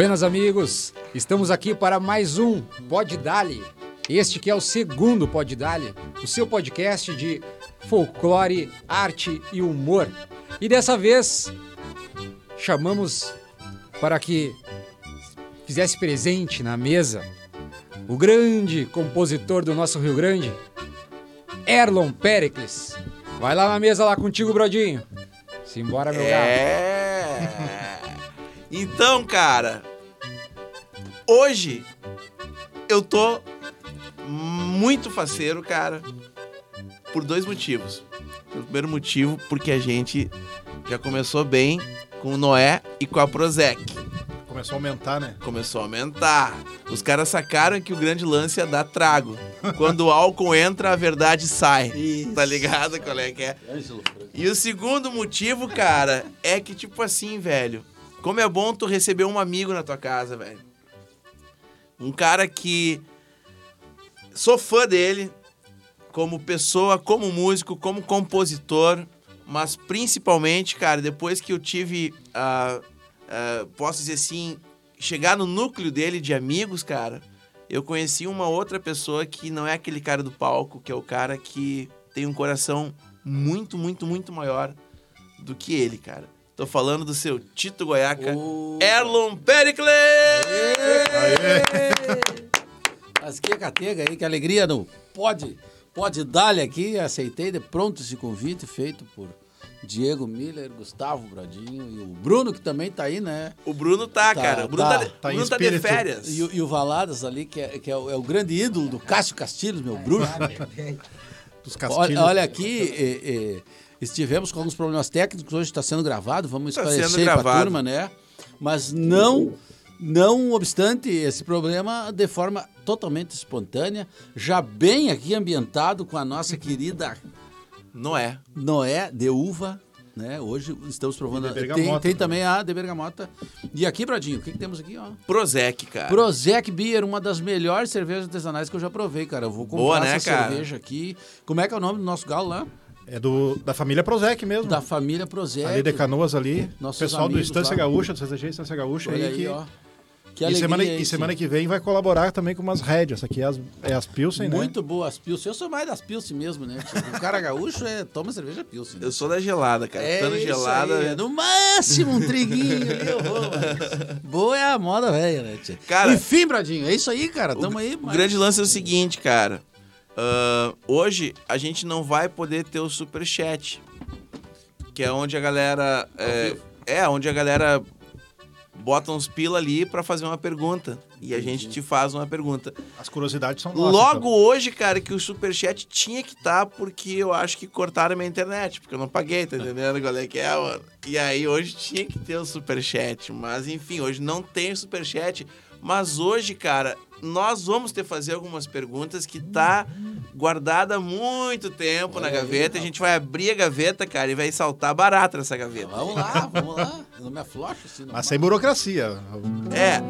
Buenas amigos, estamos aqui para mais um Pod Dali. Este que é o segundo Pod Dali, o seu podcast de folclore, arte e humor. E dessa vez chamamos para que fizesse presente na mesa o grande compositor do nosso Rio Grande, Erlon Pericles. Vai lá na mesa lá contigo, Brodinho. Simbora, meu gato. É. Então, cara, hoje eu tô muito faceiro, cara, por dois motivos. O primeiro motivo, porque a gente já começou bem com o Noé e com a Prozec. Começou a aumentar, né? Começou a aumentar. Os caras sacaram que o grande lance é dar trago. Quando o álcool entra, a verdade sai. Tá ligado qual é que é? E o segundo motivo, cara, é que, tipo assim, velho, como é bom tu receber um amigo na tua casa, velho. Um cara que sou fã dele, como pessoa, como músico, como compositor, mas principalmente, cara, depois que eu tive, ah, ah, posso dizer assim, chegar no núcleo dele de amigos, cara, eu conheci uma outra pessoa que não é aquele cara do palco, que é o cara que tem um coração muito, muito, muito maior do que ele, cara. Tô falando do seu Tito Goiaca, Erlon Pericles! Mas que catega aí, que alegria no pode, pode dar-lhe aqui. Aceitei de pronto esse convite feito por Diego Miller, Gustavo Bradinho e o Bruno, que também tá aí, né? O Bruno tá, Tá, cara. O Bruno tá, tá. de- Tá Bruno tá de férias. E, o- e o Valadas ali, que, é, que é, o, é o grande ídolo do Cássio Castilhos, meu bruxo. Dos castilhos. Olha, olha aqui, eh, estivemos com alguns problemas técnicos, hoje está sendo gravado, vamos Tá esclarecer para a turma, né? Mas não, não obstante esse problema, de forma totalmente espontânea, já bem aqui ambientado com a nossa querida Não é. Noé de uva, né? Hoje estamos provando. De tem, bergamota tem também. também a de bergamota. E aqui, Bradinho, o que, que temos aqui, ó? Prozec, cara. Prozec Beer, uma das melhores cervejas artesanais que eu já provei, cara. Eu vou comprar Boa, né, essa cara? cerveja aqui. Como é que é o nome do nosso galo lá? É do, da família Prozec mesmo. Da família Prozec. ali de Canoas ali. Nossos Pessoal do amigos Estância lá. Gaúcha, do CCG Estância Gaúcha Olha aí, aí, que... ó. Que e, semana, e semana que vem vai colaborar também com umas rédeas. Aqui é as, é as Pilsen, né? Muito boas Pilsen. Eu sou mais das Pilsen mesmo, né? Tipo, o cara gaúcho é, toma cerveja Pilsen. né? Eu sou da gelada, cara. É isso gelada. aí, No máximo um triguinho ali, eu vou, mas Boa é a moda velha, né, tia? Cara, Enfim, Bradinho, é isso aí, cara. Tamo aí. O grande lance é o seguinte, cara. Ah, hoje a gente não vai poder ter o superchat. Que é onde a galera. É, é, onde a galera bota uns pila ali pra fazer uma pergunta. E a gente te faz uma pergunta. As curiosidades são nossas. Logo então. hoje, cara, que o superchat tinha que estar porque eu acho que cortaram a minha internet, porque eu não paguei, tá entendendo qual é que é, mano? E aí hoje tinha que ter o superchat, mas enfim, hoje não tem o superchat, mas hoje, cara, nós vamos ter que fazer algumas perguntas que tá guardada há muito tempo na gaveta, a gente vai abrir a gaveta, cara, e vai saltar barata nessa gaveta. Vamos lá, vamos lá. Eu não me aflocho assim. Não Mas sem burocracia. É,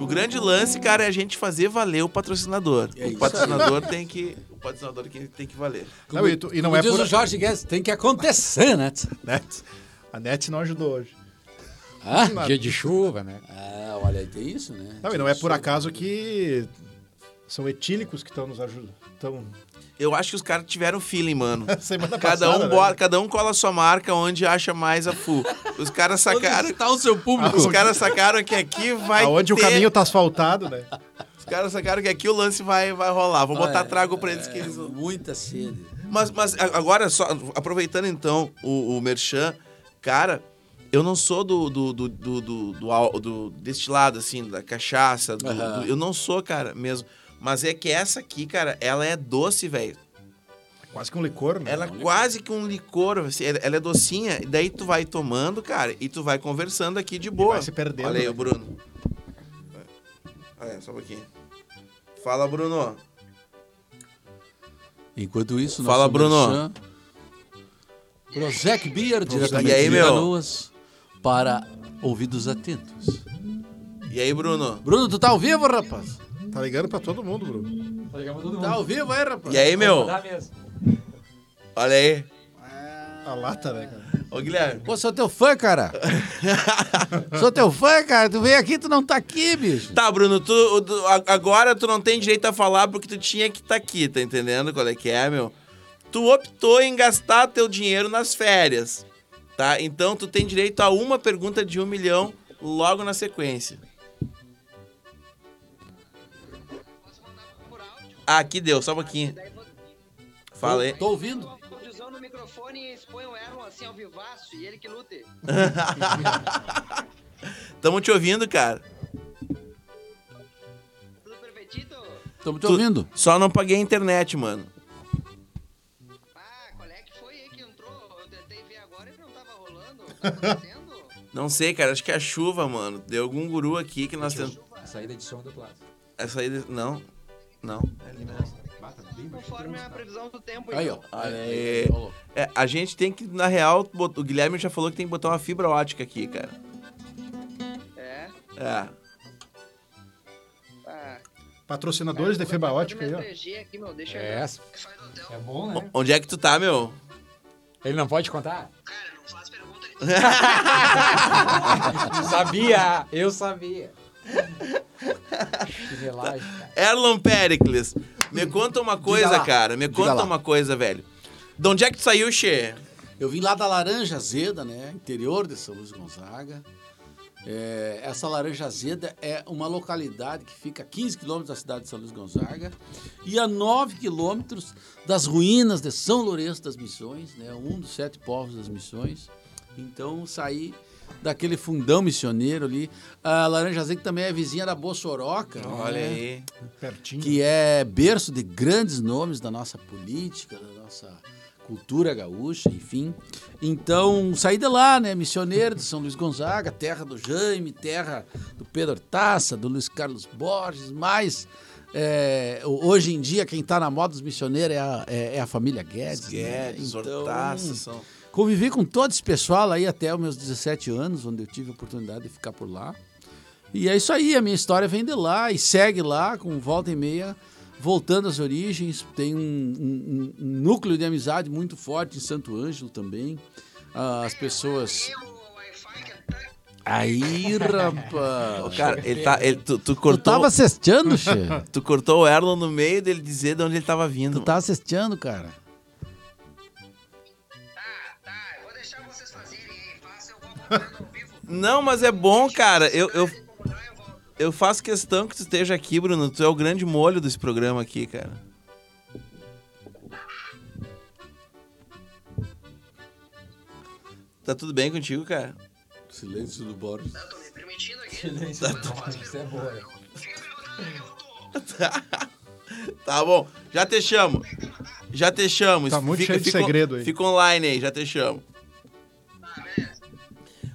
o grande lance, cara, é a gente fazer valer o patrocinador. É o isso patrocinador tem que, o patrocinador que tem que valer. Não, e, tu- e não Como é diz por... o Jorge Guedes, tem que acontecer, né? Net. A Net não ajudou hoje. Ah, Dia de chuva, né? ah olha aí, tem isso, né? Não, e não é por acaso que são etílicos que estão nos ajudando. Tão... Eu acho que os caras tiveram feeling, mano. Semana Cada passada, um, né? bota, cada um cola a sua marca onde acha mais a full. Os caras sacaram. Onde tá o seu público? Os caras sacaram que aqui vai. Aonde o ter- caminho tá asfaltado, né? Os caras sacaram que aqui o lance vai, vai rolar. Vou botar Olha, trago pra eles que eles. É, Muita sede. Mas, mas agora, só aproveitando então o, o Merchan, cara, eu não sou do, do, do, do, do, do, do- deste lado, assim, da cachaça. do- Aham. do- eu não sou, cara, mesmo. Mas é que essa aqui, cara, ela é doce, velho. Quase que um licor, né? Ela é quase que um licor, assim, ela ela é docinha, e daí tu vai tomando, cara, e tu vai conversando aqui de boa. vai se perdendo, Olha aí, né? o Bruno. Olha, só um pouquinho. Fala, Bruno. Enquanto isso, Fala, Bruno. merchan, Prozec Beer, diretamente E aí, de meu? Canoas, para ouvidos atentos. E aí, Bruno? Bruno, tu tá ao vivo, rapaz? Tá ligando pra todo mundo, Bruno. Tá ao vivo aí, rapaz? E aí, meu? Dá mesmo. Olha aí. A lata, né, cara? Ô, Guilherme. Pô, sou teu fã, cara. sou teu fã, cara. Tu veio aqui, tu não tá aqui, bicho. Tá, Bruno, tu, tu- agora tu não tem direito a falar porque tu tinha que estar aqui, tá entendendo qual é que é, meu? Tu optou em gastar teu dinheiro nas férias, tá? Então tu tem direito a uma pergunta de um milhão logo na sequência. Ah, aqui deu, só um pouquinho. Fala aí. Tô ouvindo. No microfone e expõe o Erlon assim ao vivaço e ele que lute. Tamo te ouvindo, cara. Tudo perfeitito? Tô te ouvindo. Só não paguei a internet, mano. Não sei, cara. Acho que é a chuva, mano. Deu algum guru aqui que nós tentamos. Saída de som do Plaza. Essa aí. Não. Não. É. Conforme a previsão do tempo. Aí, então. ó. Aê. Rolou. É, a gente tem que, na real, bot- o Guilherme já falou que tem que botar uma fibra ótica aqui, cara. É. É. Ah, Patrocinadores de fibra ótica aí, ó. 3G aqui, meu. Deixa É, hotel. é bom, né? Onde é que tu tá, meu? Ele não pode contar? Cara, sabia, eu sabia. Que relagem, cara. Erlon Pericles, me conta uma coisa, lá. cara. Me conta lá. uma coisa, velho. De onde é que tu saiu, Che? Eu vim lá da Laranja Azeda, né? Interior de São Luís Gonzaga. É, essa Laranja Azeda é uma localidade que fica a 15 quilômetros da cidade de São Luís Gonzaga e a 9 quilômetros das ruínas de São Lourenço das Missões, né? Um dos sete povos das Missões. Então saí daquele fundão missioneiro ali. A Laranja Azeda que também é vizinha da Boa Soroca. Olha né? aí. Pertinho. que é berço de grandes nomes da nossa política, da nossa cultura gaúcha, enfim. Então, saí de lá, né? Missioneiro de São Luís Gonzaga, terra do Jaime, terra do Pedro Taça, do Luiz Carlos Borges, mas é, hoje em dia quem está na moda dos missioneiros é a, é- é a família Guedes. né? Guedes, Então, Hortaça, são... Convivi com todo esse pessoal aí até os meus 17 anos, onde eu tive a oportunidade de ficar por lá. E é isso aí, a minha história vem de lá e segue lá, com volta e meia, voltando às origens. Tem um, um- um núcleo de amizade muito forte em Santo Ângelo também. Ah, As pessoas. Aí, rapaz. Cara, ele tá, ele, tu, tu Tu cortou, tava cesteando, che? tu cortou o Erlon no meio dele dizer de onde ele tava vindo. Tu tava cesteando, cara. Deixar vocês fazerem aí. Faça, eu vou acompanhando ao vivo. Não, mas é bom, cara. Eu, eu, eu faço questão que tu esteja aqui, Bruno. Tu é o grande molho desse programa aqui, cara. Tá tudo bem contigo, cara? Silêncio do Boris. Eu tô me permitindo aqui. Isso é boa. Fica perguntando onde é eu tô. Tá bom, já te chamo. Já te chamo. Tá muito cheio de segredo aí. Fica online aí, já te chamo.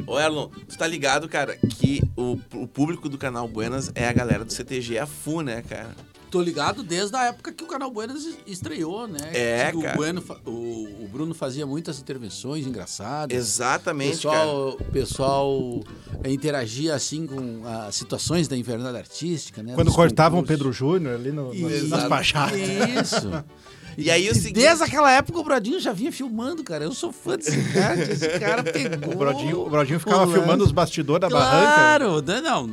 Ah. Ô Erlon, tu tá ligado, cara, que o, o público do canal Buenas é a galera do CTG a FU, né, cara? Tô ligado desde a época que o canal Buenas estreou, né? É, Que o, cara. Bueno o, o Bruno fazia muitas intervenções engraçadas. Exatamente, cara. pessoal, o pessoal eh, interagia assim com as situações da invernada artística, né? Quando cortavam o concursos. Pedro Júnior ali no, no, nas baixadas. Isso. E aí o seguinte- Desde aquela época o Brodinho já vinha filmando, cara. Eu sou fã desse cara. Esse cara pegou. O Brodinho, o Brodinho ficava rolando. filmando os bastidores da barranca. Claro, né, não.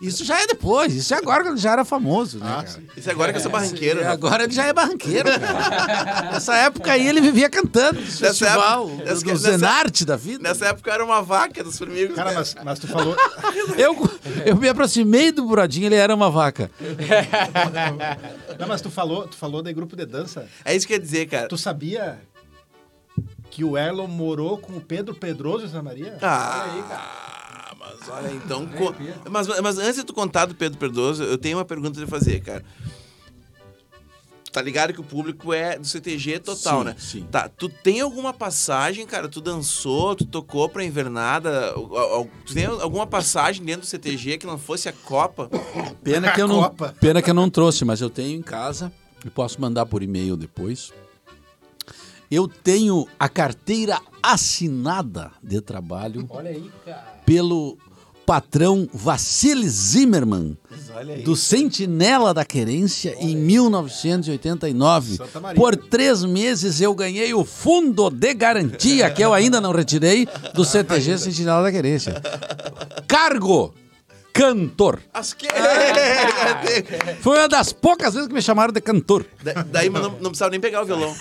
Isso já é depois. Isso é agora quando ele já era famoso, né, Ah, cara? sim. Isso agora que eu sou barranqueiro, E né? agora ele já é barranqueiro, cara. Nessa época aí ele vivia cantando no festival, época- do, nessa- do nessa- Zenarte da vida. Nessa época eu era uma vaca dos formigos. Cara, né? mas, mas tu falou. Eu, eu me aproximei do Buradinho, ele era uma vaca. Não, mas tu falou, tu falou de grupo de dança. É isso que quer dizer, cara. Tu sabia que o Erlon morou com o Pedro Pedroso em Santa Maria? Ah, mas olha, então. co- Mas, mas antes de tu contar do Pedro Perdoso, eu tenho uma pergunta de fazer, cara. Tá ligado que o público é do CTG total, Sim, né? sim. Tá, tu tem alguma passagem, cara? Tu dançou, tu tocou pra invernada? Tu tem alguma passagem dentro do CTG que não fosse a Copa? Pena que eu não, Copa. pena que eu não trouxe, mas eu tenho em casa e posso mandar por e-mail depois. Eu tenho a carteira assinada de trabalho Olha aí, pelo patrão Vassili Zimmermann, olha do Sentinela da Querência, em 1989. Santa Maria. Por três meses eu ganhei o fundo de garantia, que eu ainda não retirei, do CTG Sentinela da Querência. Cargo, cantor. As que... Foi uma das poucas vezes que me chamaram de cantor. Da- Daí não, não precisava nem pegar o violão.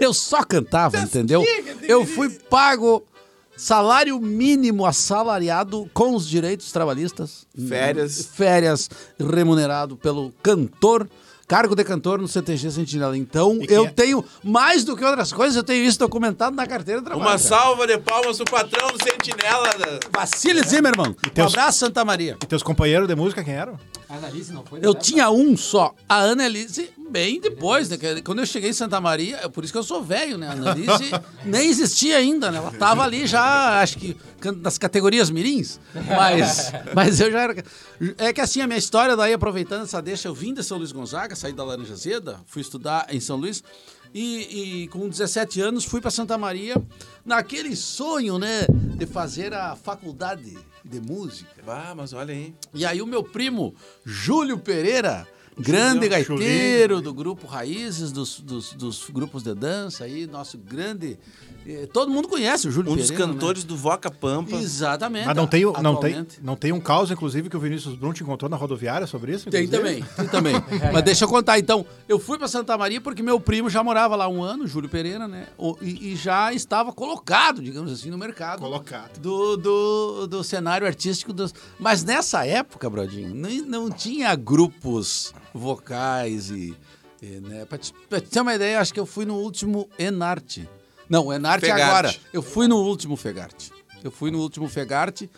Eu só cantava, entendeu? Eu fui pago salário mínimo assalariado com os direitos trabalhistas. Férias. Férias remunerado pelo cantor. Cargo de cantor no CTG Sentinela. Então, E eu é? tenho, mais do que outras coisas, eu tenho isso documentado na carteira de trabalho. Uma cara. salva de palmas pro patrão do Sentinela. Vassili Zimmermann. Um teus- abraço, Santa Maria. E teus companheiros de música quem eram? Analise não foi? Eu tinha um só. A Annelise, bem depois, né? Quando eu cheguei em Santa Maria, é por isso que eu sou velho, né? A Annelise nem existia ainda, né? Ela tava ali já, acho que nas categorias mirins. Mas, mas eu já era. É que assim, a minha história, daí aproveitando essa deixa, eu vim de São Luís Gonzaga, saí da Laranja Zeda, fui estudar em São Luís. E, e com 17 anos fui para Santa Maria naquele sonho, né, de fazer a faculdade de música. Ah, mas olha aí. E aí o meu primo, Júlio Pereira, grande gaiteiro do grupo Raízes, dos, dos, dos grupos de dança aí, nosso grande... eh, todo mundo conhece o Júlio Um dos Pereira, cantores do Voca Pampa. Né? Exatamente. Mas não tem, não, tem, não tem um caos, inclusive, que o Vinícius Brum te encontrou na rodoviária sobre isso? Tem inclusive? também, tem também. Mas deixa eu contar. Então, eu fui para Santa Maria porque meu primo já morava lá um ano, Júlio Pereira, né? E, e já estava colocado, digamos assim, no mercado. Colocado. Do, do, do cenário artístico. Dos... Mas nessa época, Brodinho, nem- não tinha grupos vocais e. e, né? Pra, te, pra te ter uma ideia, acho que eu fui no último Enarte. Não, Enarte é Fegarte. agora. Eu fui no último Fegarte. Eu fui no último Fegarte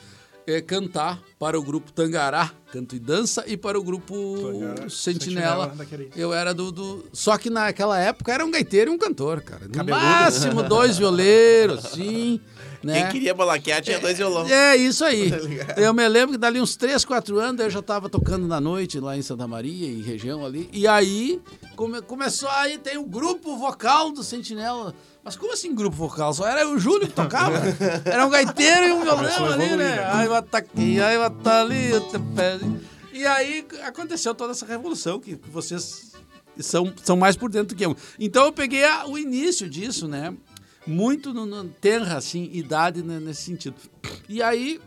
eh, cantar para o grupo Tangará, canto e dança, e para o grupo Tangará, Sentinela. Sentinela. Eu era do, do- Só que naquela época era um gaiteiro e um cantor, cara. No Cabeludo. máximo dois violeiros, sim. Né? Quem queria balaquear tinha dois violões. É, isso aí. Eu me lembro que dali uns 3, 4 anos eu já tava tocando na noite lá em Santa Maria, em região ali. E aí come- começou aí, tem um grupo vocal do Sentinela. Mas como assim grupo vocal? Só era o Júlio que tocava. Era um gaiteiro e um violão ali, né? Tá aqui, ai, vai tá ali, eu te pego. E aí aconteceu toda essa revolução que, que vocês são, são mais por dentro do que eu. Então eu peguei a- o início disso, né? Muito no, no tenra, assim, idade né, nesse sentido. E aí,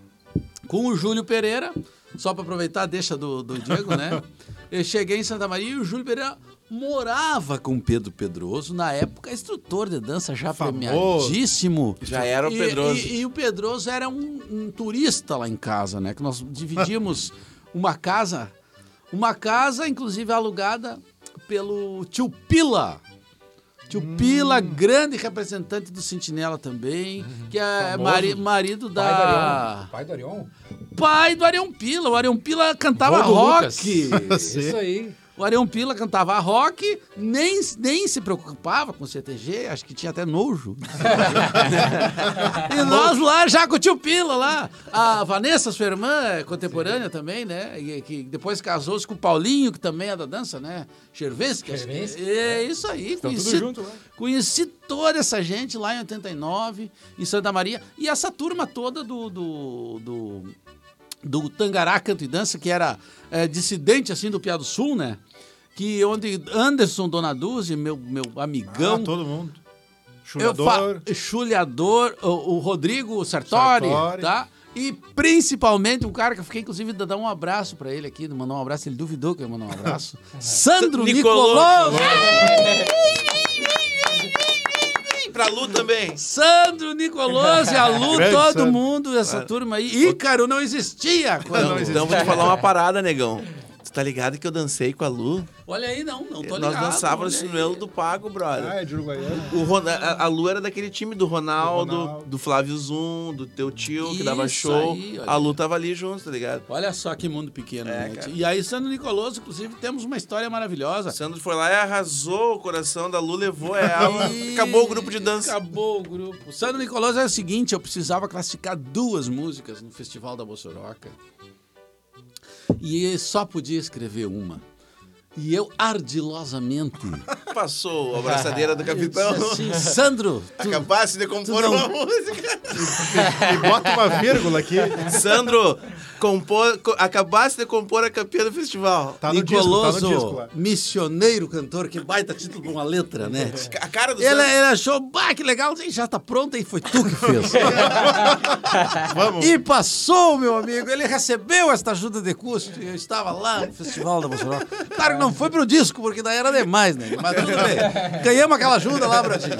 com o Júlio Pereira, só para aproveitar deixa do, do Diego, né? Eu cheguei em Santa Maria e o Júlio Pereira morava com o Pedro Pedroso, na época instrutor de dança já Famoso. premiadíssimo. Já era o E- Pedroso. E, e o Pedroso era um, um turista lá em casa, né? Que nós dividimos uma casa, uma casa, inclusive, alugada pelo tio Pila. Tio Pila, grande representante do Sentinela também, que é mari- marido Arion. da... Pai do Arion? Pai do Arião Pila. O Arião Pila cantava rock. Isso aí. O Arião Pila cantava rock, nem, nem se preocupava com o CTG, acho que tinha até nojo. e nós lá, já com o tio Pila lá. A Vanessa, sua irmã, é contemporânea também, né? E que depois casou-se com o Paulinho, que também é da dança, né? Chervensky. acho que- Chervensky. É isso aí. Estão conheci, junto lá. conheci toda essa gente lá em 89, em Santa Maria. E essa turma toda do... do, do do Tangará Canto e Dança, que era é, dissidente assim do Piá do Sul, né? Que onde Anderson Donaduzzi, meu, meu amigão, Ah, todo mundo. Chulador. Chulhador, o, o Rodrigo Sartori, Sartori. tá? E principalmente um cara que eu fiquei, incluve, de dar um abraço pra ele aqui, de mandar um abraço, ele duvidou que eu ia mandar um abraço. Sandro. Nicoloso! Pra Lu também. Sandro Nicoloso e a Lu, Grande todo Sandro. mundo, essa turma aí. Ícaro não existia quando Então, então vou te falar uma parada, negão. Tu tá ligado que eu dancei com a Lu? Olha aí, não, não tô Nós ligado. dançávamos olha no duelo do Pago, brother. Ah, é de Uruguaiana. O Ron- a, a Lu era daquele time do Ronaldo, Do Ronaldo. do Flávio Zum, do teu tio que dava Isso show. aí, a Lu tava ali junto, tá ligado? Olha só que mundo pequeno, É, né? cara. E aí, Sandro Nicoloso, inclusive, temos uma história O maravilhosa. Sandro foi lá e arrasou o coração da Lu, levou ela. E- acabou o grupo de dança. Acabou o grupo. O Sandro Nicoloso é o seguinte: eu precisava classificar duas músicas no Festival da Bossoroca. E só podia escrever uma. E eu, ardilosamente. Passou a abraçadeira do capitão. assim, Sandro, tu, Capaz de compor não- uma música. E bota uma vírgula aqui. Sandro, compor, co- acabasse de compor a campeã do festival. Tá no disco, tá Nicoloso, no disco lá. missioneiro cantor, que baita título com uma letra, né? A cara do Ele, Santos. ele achou, bah, que legal, já tá pronto, e foi tu que fez. E passou, meu amigo, ele recebeu esta ajuda de custo, e eu estava lá no Festival da Emocional. Claro que não foi pro disco, porque daí era demais, né? Mas tudo bem, ganhamos aquela ajuda lá, Bradinho.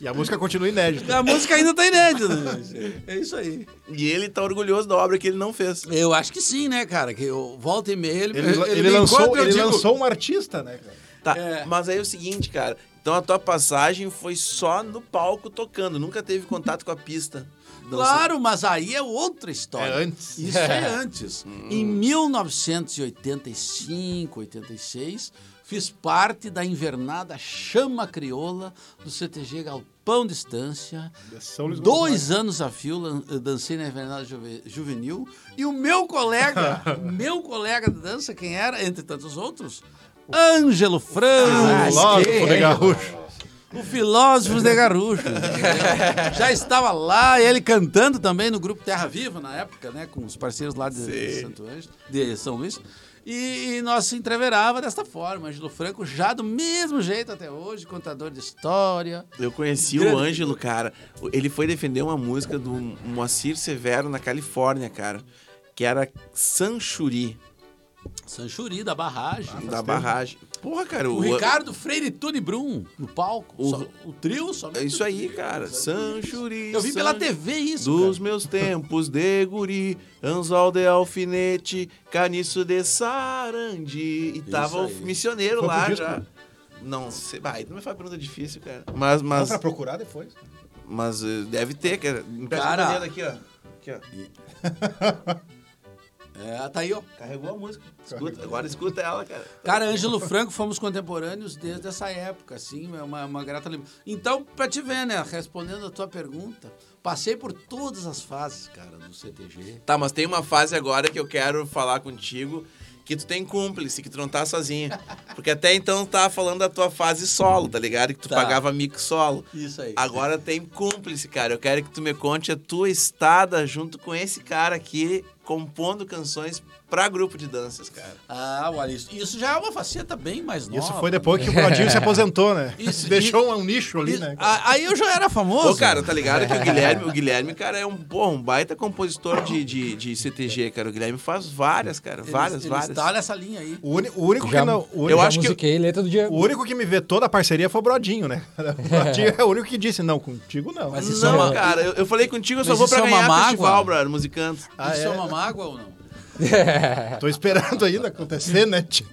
E a música continua inédita. A música ainda tá inédita, né, gente? É isso aí. E ele tá orgulhoso da obra que ele não fez. Eu acho que sim, né, cara? Que eu volta e meia, ele, Ele, ele me lançou, encontra, ele digo, lançou um artista, né, cara? Tá, É. mas aí é o seguinte, cara. Então a tua passagem foi só no palco tocando, nunca teve contato com a pista. Claro, mas aí é outra história. É antes. Isso é antes. Em 1985, 86, fiz parte da invernada Chama Crioula do CTG Galpão Distância. De São Luís Dois anos a fio eu dancei na invernada juve- juvenil e o meu colega, meu colega de dança, quem era, entre tantos outros, Ângelo Franco. Ah, Filósofo de gaúcho. O Filósofos de Garrucho. Já estava lá, ele cantando também no grupo Terra Viva, na época, né? Com os parceiros lá de, de Santo Ângelo, de São Luís. E, e nós se entreverava desta forma. Ângelo Franco já do mesmo jeito até hoje, contador de história. Eu conheci Grande o Ângelo, cara. Ele foi defender uma música do Moacir Severo na Califórnia, cara. Que era Sanchuri, Sanchuri, da barragem. da barragem. Porra, cara. O Ricardo Freire Tune Brum, no palco. O- Só- O, trio somente. É isso aí, cara. Sanchuri. Eu vi pela San- TV isso. Dos cara. meus tempos de guri, anzol de alfinete, caniço de sarandi. E tava o aí. missioneiro Foi lá disco? já. Não sei, vai, não me faz pergunta difícil, cara. Mas, Dá mas, pra procurar depois. mas eh, deve ter, cara. Empresta Cara. o aqui, ó. Aqui, ó. É, tá aí, ó. Carregou a música. Escuta, agora escuta ela, cara. Cara, Ângelo Franco, fomos contemporâneos desde essa época, assim, é uma, uma grata lembrança. Então, pra te ver, né, respondendo a tua pergunta, passei por todas as fases, cara, do CTG. Tá, mas tem uma fase agora que eu quero falar contigo que tu tem cúmplice, que tu não tá sozinho. Porque até então tu tava falando da tua fase solo, tá ligado? Que tu Tá. pagava mico solo. Isso aí. Agora tem cúmplice, cara. Eu quero que tu me conte a tua estada junto com esse cara aqui, compondo canções pra grupo de danças, cara. Ah, olha, isso, isso já é uma faceta bem mais nova. Isso foi depois que o Brodinho se aposentou, né? Isso, Deixou um, um nicho ali, Isso- né? a- Aí eu já era famoso. Ô, cara, tá ligado que o Guilherme, o Guilherme, cara, é um, porra, um baita compositor de, de, de CTG, cara. O Guilherme faz várias, cara. Ele- Várias, ele várias. está nessa linha aí. O, uni- o único Já- que não. O Eu acho que- letra do Diego. o único que me vetou da parceria foi o Brodinho, né? O Brodinho é o único que disse, não, contigo não. Mas isso Não, é- cara, eu, eu falei contigo, eu só Mas vou pra é uma ganhar mágoa? festival, brother, musicando. Ah, isso é é? uma mágoa ou não? Tô esperando ainda acontecer, né? tio?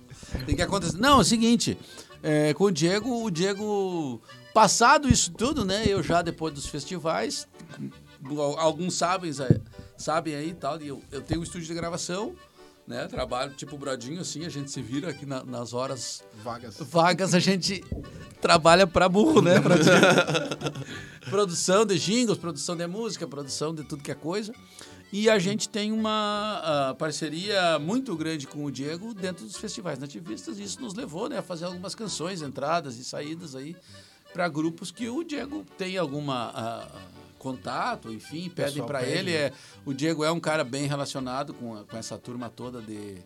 Tem que acontecer. Não, é o seguinte, é, com o Diego, o Diego, passado isso tudo, né? Eu já depois dos festivais, al- alguns sabem, sabem aí e tal, e eu, eu tenho um estúdio de gravação, né? Trabalho tipo Bradinho, assim, a gente se vira aqui na- nas horas Vagas. vagas, a gente trabalha pra burro, né? Bradinho? produção de jingles, produção de música, produção de tudo que é coisa. E a gente tem uma ah, parceria muito grande com o Diego dentro dos festivais nativistas. E isso nos levou né, a fazer algumas canções, entradas e saídas aí para grupos que o Diego tem alguma ah, contato, enfim, pedem para ele. né? É, o Diego é um cara bem relacionado com, com essa turma toda de,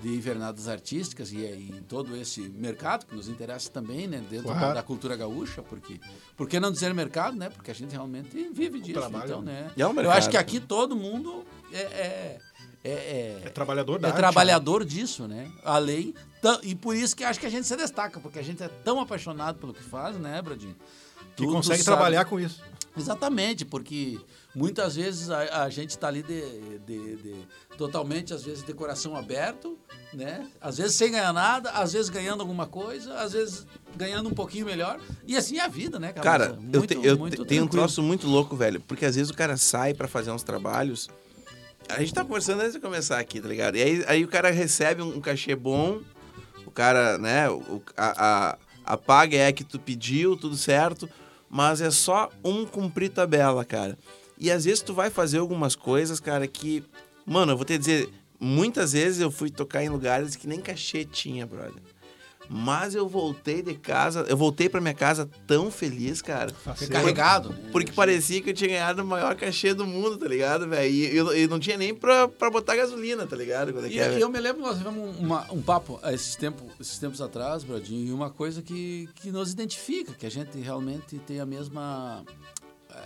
de invernadas artísticas e, é- e todo esse mercado que nos interessa também, né, dentro da, Claro. da cultura gaúcha, porque por que não dizer mercado, né? Porque a gente realmente vive disso, trabalho, então, né? É um Eu mercado. acho que aqui todo mundo é, é, é, é- É trabalhador da é arte, trabalhador disso, né? A lei. tã- E por isso que acho que a gente se destaca, porque a gente é tão apaixonado pelo que faz, né, Bradinho? Que Tu- tu consegue sabe- trabalhar com isso. Exatamente, porque muitas vezes a, a gente está ali de, de- de- totalmente, às vezes, de coração aberto, né? Às vezes sem ganhar nada, às vezes ganhando alguma coisa, às vezes ganhando um pouquinho melhor. E assim é a vida, né, cara? Cara, eu, muito- te- eu muito te- tenho um troço muito louco, velho. Porque às vezes o cara sai pra fazer uns trabalhos. A gente tá conversando antes de começar aqui, tá ligado? E aí, aí o cara recebe um, um cachê bom, o cara, né, o, a, a, a paga é a que tu pediu, tudo certo, mas é só um cumprir tabela, cara. E às vezes tu vai fazer algumas coisas, cara, que. Mano, eu vou te dizer, muitas vezes eu fui tocar em lugares que nem cachê tinha, brother. Mas eu voltei de casa, eu voltei pra minha casa tão feliz, cara. Recarregado, né? Porque parecia que eu tinha ganhado o maior cachê do mundo, tá ligado, velho? E eu, eu não tinha nem pra, pra botar gasolina, tá ligado? Quando é E, é, e eu me lembro, nós tivemos uma- um papo ah, esses, tempo, esses tempos atrás, Bradinho, e uma coisa que, que nos identifica, que a gente realmente tem a mesma.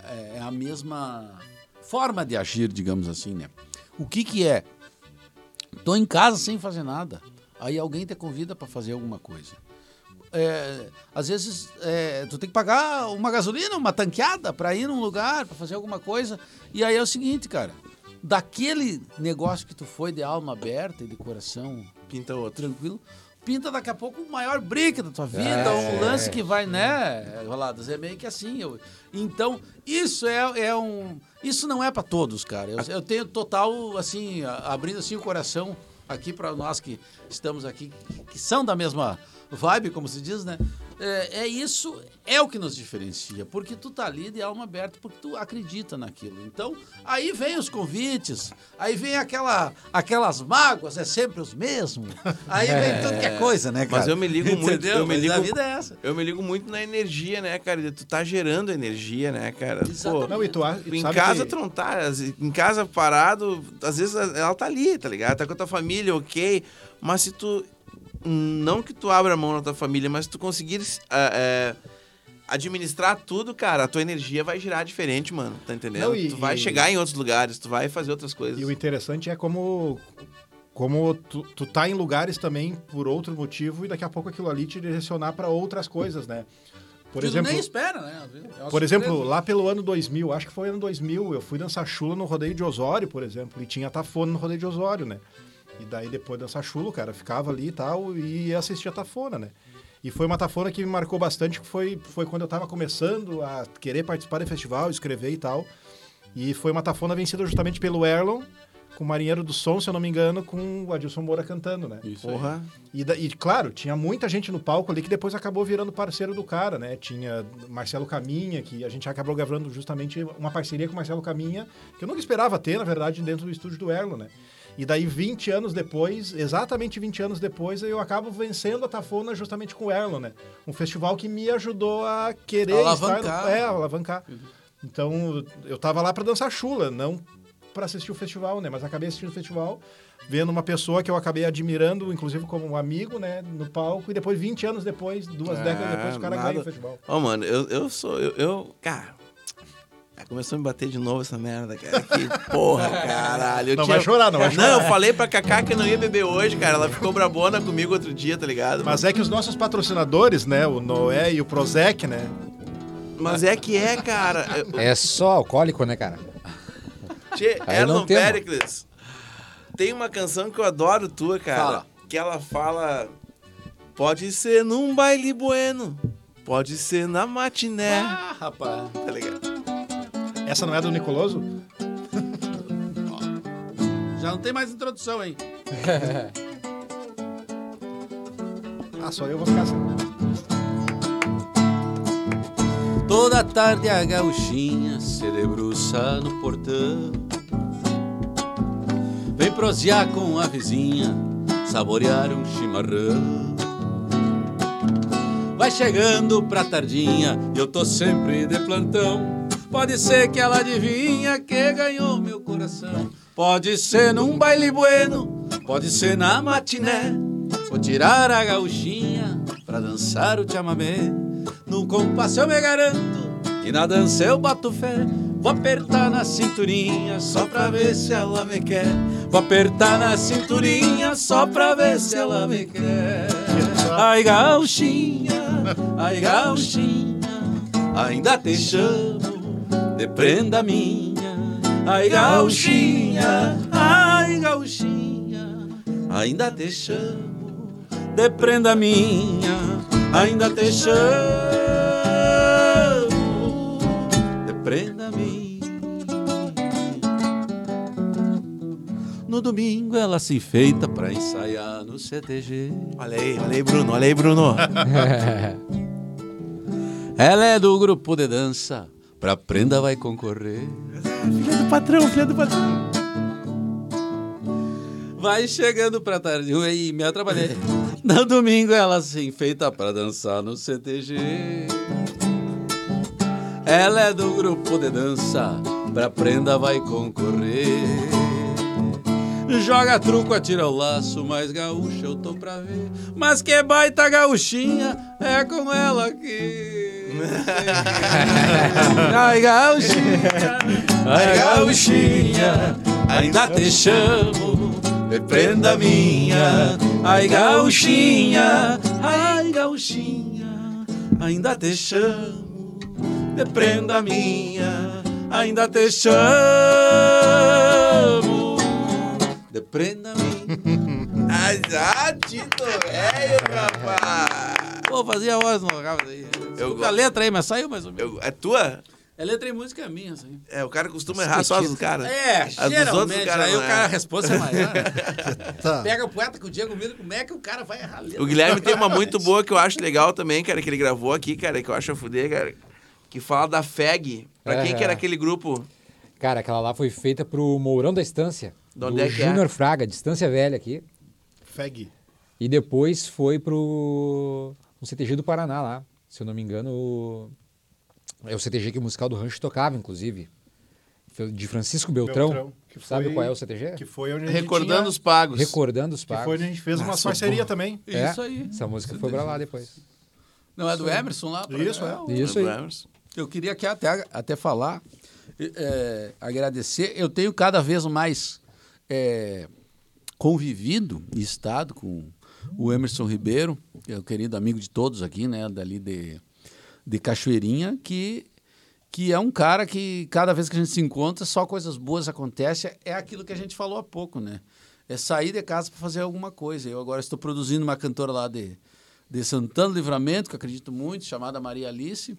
É, é a mesma forma de agir, digamos assim, né? O que que é? Tô em casa sem fazer nada. Aí alguém te convida para fazer alguma coisa. É, às vezes é, tu tem que pagar uma gasolina, uma tanqueada para ir num lugar, para fazer alguma coisa. E aí é o seguinte, cara, daquele negócio que tu foi de alma aberta e de coração Pinta outro. tranquilo, pinta daqui a pouco o maior break da tua vida, É. um lance que vai, né, Roladas? É meio que assim. eu- então, isso é, é um. Isso não é para todos, cara. Eu, eu tenho total, assim, abrindo assim o coração aqui para nós que estamos aqui, que são da mesma vibe, como se diz, né? É, é isso, é o que nos diferencia, porque tu tá ali de alma aberta, porque tu acredita naquilo. Então, aí vem os convites, aí vem aquela, aquelas mágoas, é sempre os mesmos. Aí vem tudo que é coisa, né, cara? Mas eu me ligo muito, Entendeu? eu me ligo- vida é essa. Eu me ligo muito na energia, né, cara? Tu tá gerando energia, né, cara? Pô. Não, e tu, e tu em casa que- tu não tá. Em casa parado, às vezes ela tá ali, tá ligado? Tá com a tua família, ok. Mas se tu. Não que tu abra a mão na tua família, mas se tu conseguir ah, é, administrar tudo, cara, a tua energia vai girar diferente, mano. Tá entendendo? Não, e- tu vai e- chegar em outros lugares, tu vai fazer outras coisas. E o interessante é como, como tu, tu tá em lugares também por outro motivo e daqui a pouco aquilo ali te direcionar para outras coisas, né? Por tu exemplo, nem espera, né? É por exemplo, surpresa. lá pelo ano 2000, acho que foi ano 2000, eu fui dançar chula no rodeio de Osório, por exemplo, e tinha tafona no rodeio de Osório, né? E daí depois de dançar chula, o cara ficava ali e tal e ia assistir a tafona, né? E foi uma tafona que me marcou bastante, que foi, foi quando eu tava começando a querer participar do festival, escrever e tal. E foi uma tafona vencida justamente pelo Erlon, com o Marinheiro do Som, se eu não me engano, com o Adilson Moura cantando, né? Isso. Porra. E, e, claro, tinha muita gente no palco ali que depois acabou virando parceiro do cara, né? Tinha Marcelo Caminha, que a gente acabou gravando justamente uma parceria com o Marcelo Caminha, que eu nunca esperava ter, na verdade, dentro do estúdio do Erlo, né? E daí, 20 anos depois, exatamente 20 anos depois, eu acabo vencendo a Tafona justamente com o Erlo, né? Um festival que me ajudou a querer Alavancar. estar... No, é, alavancar. Então, eu tava lá para dançar chula, não para assistir o festival, né? Mas acabei assistindo o festival, vendo uma pessoa que eu acabei admirando, inclusive como um amigo, né? No palco, e depois, 20 anos depois, duas Ah, décadas depois, o cara nada. ganha o festival. Ó, mano, eu, eu sou. Eu, eu- Cara. Começou a me bater de novo essa merda, cara. Que porra, caralho. Eu Não tinha- vai chorar, não vai chorar. Não, eu falei pra Cacá que eu não ia beber hoje, cara. Ela ficou brabona comigo outro dia, tá ligado? Mas é que os nossos patrocinadores, né? O Noé e o Prozec, né? Mas é que é, cara. É só alcoólico, né, cara? Tchê, Erlon. Pericles. Tem uma canção que eu adoro tua, cara. Fala. Que ela fala. Pode ser num baile bueno. Pode ser na matiné. Ah, rapaz. Tá ligado? Essa não é do Nicoloso? Já não tem mais introdução, hein? Ah, só eu vou ficar assim. Toda tarde a gauchinha se debruça no portão Vem prosear com a vizinha, saborear um chimarrão Vai chegando pra tardinha e eu tô sempre de plantão Pode ser que ela adivinha que ganhou meu coração. Pode ser num baile bueno, pode ser na matiné. Vou tirar a gauchinha pra dançar o chamamé No compasso eu me garanto e na dança eu boto fé. Vou apertar na cinturinha só pra ver se ela me quer. Vou apertar na cinturinha só pra ver se ela me quer. Ai gauchinha, ai gauchinha Ainda te chamo de prenda minha Ai gauchinha, ai gauchinha Ainda te chamo de prenda minha Ainda te chamo de prenda minha No domingo ela se feita pra ensaiar no CTG Olha aí, olha aí, Bruno. Olha aí, Bruno. Ela é do grupo de dança, pra prenda vai concorrer. filha do patrão, filha do patrão. Vai chegando pra tarde, aí me atrapalhei. No domingo ela se enfeita pra dançar no CTG. Ela é do grupo de dança, pra prenda vai concorrer. Joga truco, atira o laço, mas gaúcha eu tô pra ver. Mas que baita gauchinha, é com ela que. Ai, gauchinha, ai, gauchinha, ainda te chamo, de prenda minha. Ai, gauchinha, ai, gauchinha, ainda te chamo, de prenda minha. Ainda te chamo, de prenda minha. Ah, já, Tito, velho, rapaz. Pô, fazia a voz no local aí. Eu Desculpa a letra aí, mas saiu mais ou menos. Eu- é tua? É letra e música é minha, aí. É, o cara costuma errar só as dos caras. É, As outros, geralmente, o cara aí o cara, a resposta é maior. Tá. Pega o poeta com o Diego Miller, como é que o cara vai errar a letra? O Guilherme tem uma muito boa que eu acho legal também, cara, que ele gravou aqui, cara, que eu acho a fuder, cara. Que fala da FEG. Pra quem É. que era aquele grupo? Cara, aquela lá foi feita pro Mourão da Estância. De onde do é que é? Júnior Fraga, Distância Velha aqui. Feg. E depois foi pro no CTG do Paraná lá. Se eu não me engano, o- é o CTG que o musical do Rancho tocava, inclusive. De Francisco Beltrão. Beltrão, que Sabe foi- qual é o CTG? Que foi onde a gente Recordando tinha- os pagos. Recordando os Que pagos. foi onde a gente fez uma Nossa, parceria porra. também. É, Isso aí. Essa música foi pra lá depois. Não é do Emerson lá? pra- Isso, é. Isso aí. Emerson. Eu queria aqui até, até falar, é, agradecer. Eu tenho cada vez mais é, convivido e estado com o Emerson Ribeiro, que é o querido amigo de todos aqui, né, dali de, de Cachoeirinha, que, que é um cara que cada vez que a gente se encontra, só coisas boas acontecem. É aquilo que a gente falou há pouco, né? É sair de casa para fazer alguma coisa. Eu agora estou produzindo uma cantora lá de, de Santana Livramento, que acredito muito, chamada Maria Alice.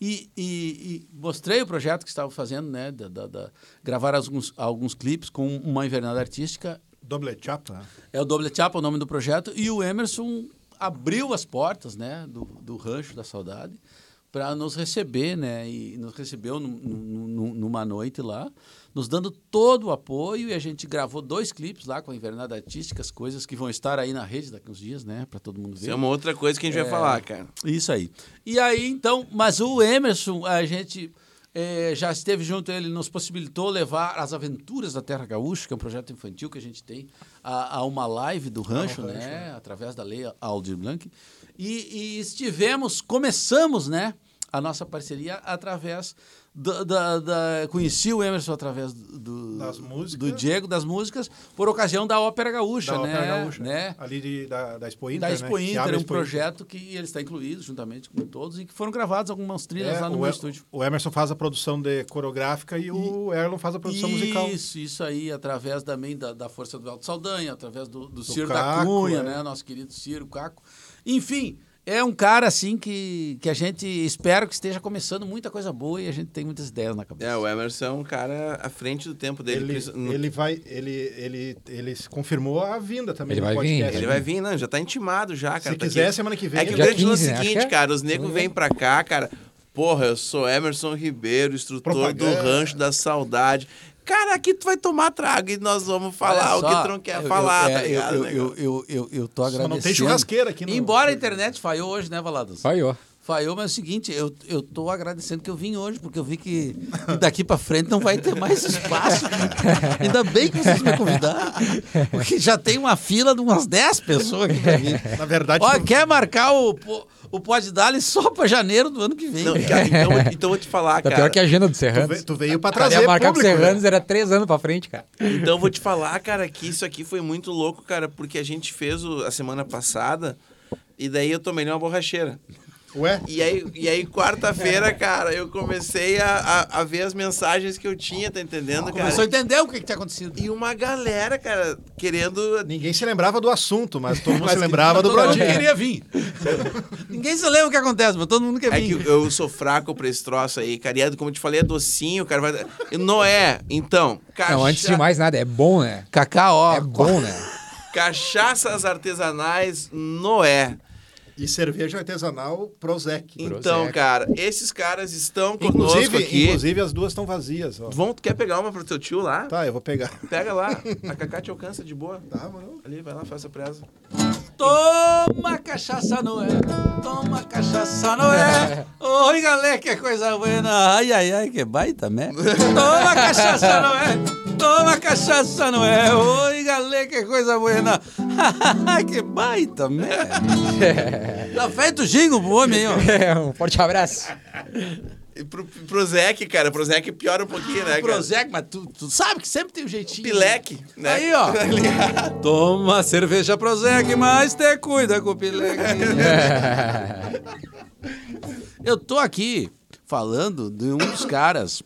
E, e- e mostrei o projeto que estava fazendo, né? Da, da- da- gravar alguns, alguns clipes com uma invernada artística. Doble chapa. É o Doble Chapa o nome do projeto. E o Emerson abriu as portas, né? Do, do Rancho da Saudade para nos receber, né? E nos recebeu num- num- num- numa noite lá, nos dando todo o apoio. E a gente gravou dois clipes lá com a Invernada Artística, as coisas que vão estar aí na rede daqui uns dias, né? Para todo mundo ver. Isso é uma outra coisa que a gente vai falar, cara. Isso aí. E aí, então, mas o Emerson, a gente eh, já esteve junto, ele nos possibilitou levar as aventuras da Terra Gaúcha, que é um projeto infantil que a gente tem, a, a uma live do rancho, né? Através da lei Aldir Blanc. E, e estivemos, começamos, né? A nossa parceria através da, da- da- Conheci o Emerson através do, do Diego, das músicas, por ocasião da Ópera Gaúcha, Da né? Ópera Gaúcha. né? Ali de, da, da Expo Inter, da né? Expo Inter, abre a um Expo Inter. projeto que ele está incluído juntamente com todos e que foram gravadas algumas trilhas É, lá no meu E- estúdio. o Emerson faz a produção de coreográfica e, o Erlon faz a produção musical. Isso, isso aí, através também da, da força do Alto Saldanha, através do, do, Ciro da Caco, Cunha, é. né? Nosso querido Ciro Caco. Enfim, é um cara assim que, que a gente espera que esteja começando muita coisa boa e a gente tem muitas ideias na cabeça. É, o Emerson é um cara à frente do tempo dele. Ele, no- ele vai, ele, ele, ele se confirmou a vinda também Ele vai vir. Ele vai vir, não, já tá intimado já, cara. Se tá quiser, aqui. semana que vem. É que o grande lance é 15, o né? seguinte, é. cara, os negros vêm pra cá, cara. Porra, eu sou Emerson Ribeiro, instrutor Propaganda. do Rancho da Saudade. Cara, aqui tu vai tomar trago e nós vamos falar Olha o que só, tu não quer eu- falar, eu, tá é, ligado? Eu, eu, eu, eu, eu tô Só agradecendo. não tem churrasqueira aqui no- Embora a internet falhou hoje, né, Valadas? Falhou. Falhou, mas é o seguinte, eu, eu tô agradecendo que eu vim hoje, porque eu vi que, daqui pra frente não vai ter mais espaço. Ainda bem que vocês me convidaram, porque já tem uma fila de umas 10 pessoas aqui pra vir. Na verdade, Ó, tu- quer marcar o, o Pode Dali só pra janeiro do ano que vem. Não, cara, então, então eu vou te falar, Tá cara. pior que a agenda do tu, Serranos. veio, tu veio pra Cara, trazer ia marcar com o público, né? Serranos era três anos pra frente, cara. Então eu vou te falar, cara, que isso aqui foi muito louco, cara, porque a gente fez o- a semana passada e daí eu tomei uma borracheira. Ué? E aí, e aí quarta-feira, cara, eu comecei a, a, a ver as mensagens que eu tinha, tá entendendo, cara? Começou a entender o que, que tinha acontecido. E uma galera, cara, querendo. Ninguém se lembrava do assunto, mas todo mundo Mas se lembrava do todo mundo Brodinho. queria vir. Ninguém se lembra o que acontece, mas todo mundo quer É vir. que eu sou fraco pra esse troço aí, cara. E é, como eu te falei, é docinho, cara. Vai... Noé, então. Cacha... Não, antes de mais nada, é bom, né? Cacá, ó. É bom, né? Cachaças artesanais Noé. E cerveja artesanal Prozec. Então, cara, esses caras estão conosco Inclusive, aqui. inclusive, as duas estão vazias. Ó. Vão, tu quer pegar uma pro teu tio lá? Tá, eu vou pegar. Pega lá. A Cacá te alcança de boa. Tá, mano. Ali, vai lá, faz a presa. Toma cachaça, Noé. Toma cachaça, Noé. Oi, galera, que coisa buena. Ai, ai, ai, que baita, né? Toma cachaça, Noé. Toma cachaça, Noé. Oi, galera, que coisa buena. que baita, né? Tá feito o jingle pro homem ó. É, um forte abraço. E pro, pro Zeke, cara, pro Zeke piora um pouquinho, né, cara? Prozac, mas tu, tu sabe que sempre tem um jeitinho. Pileque, né? Aí, ó. Toma cerveja Prozac, mas te cuida com o pileque. Eu tô aqui falando de um dos caras,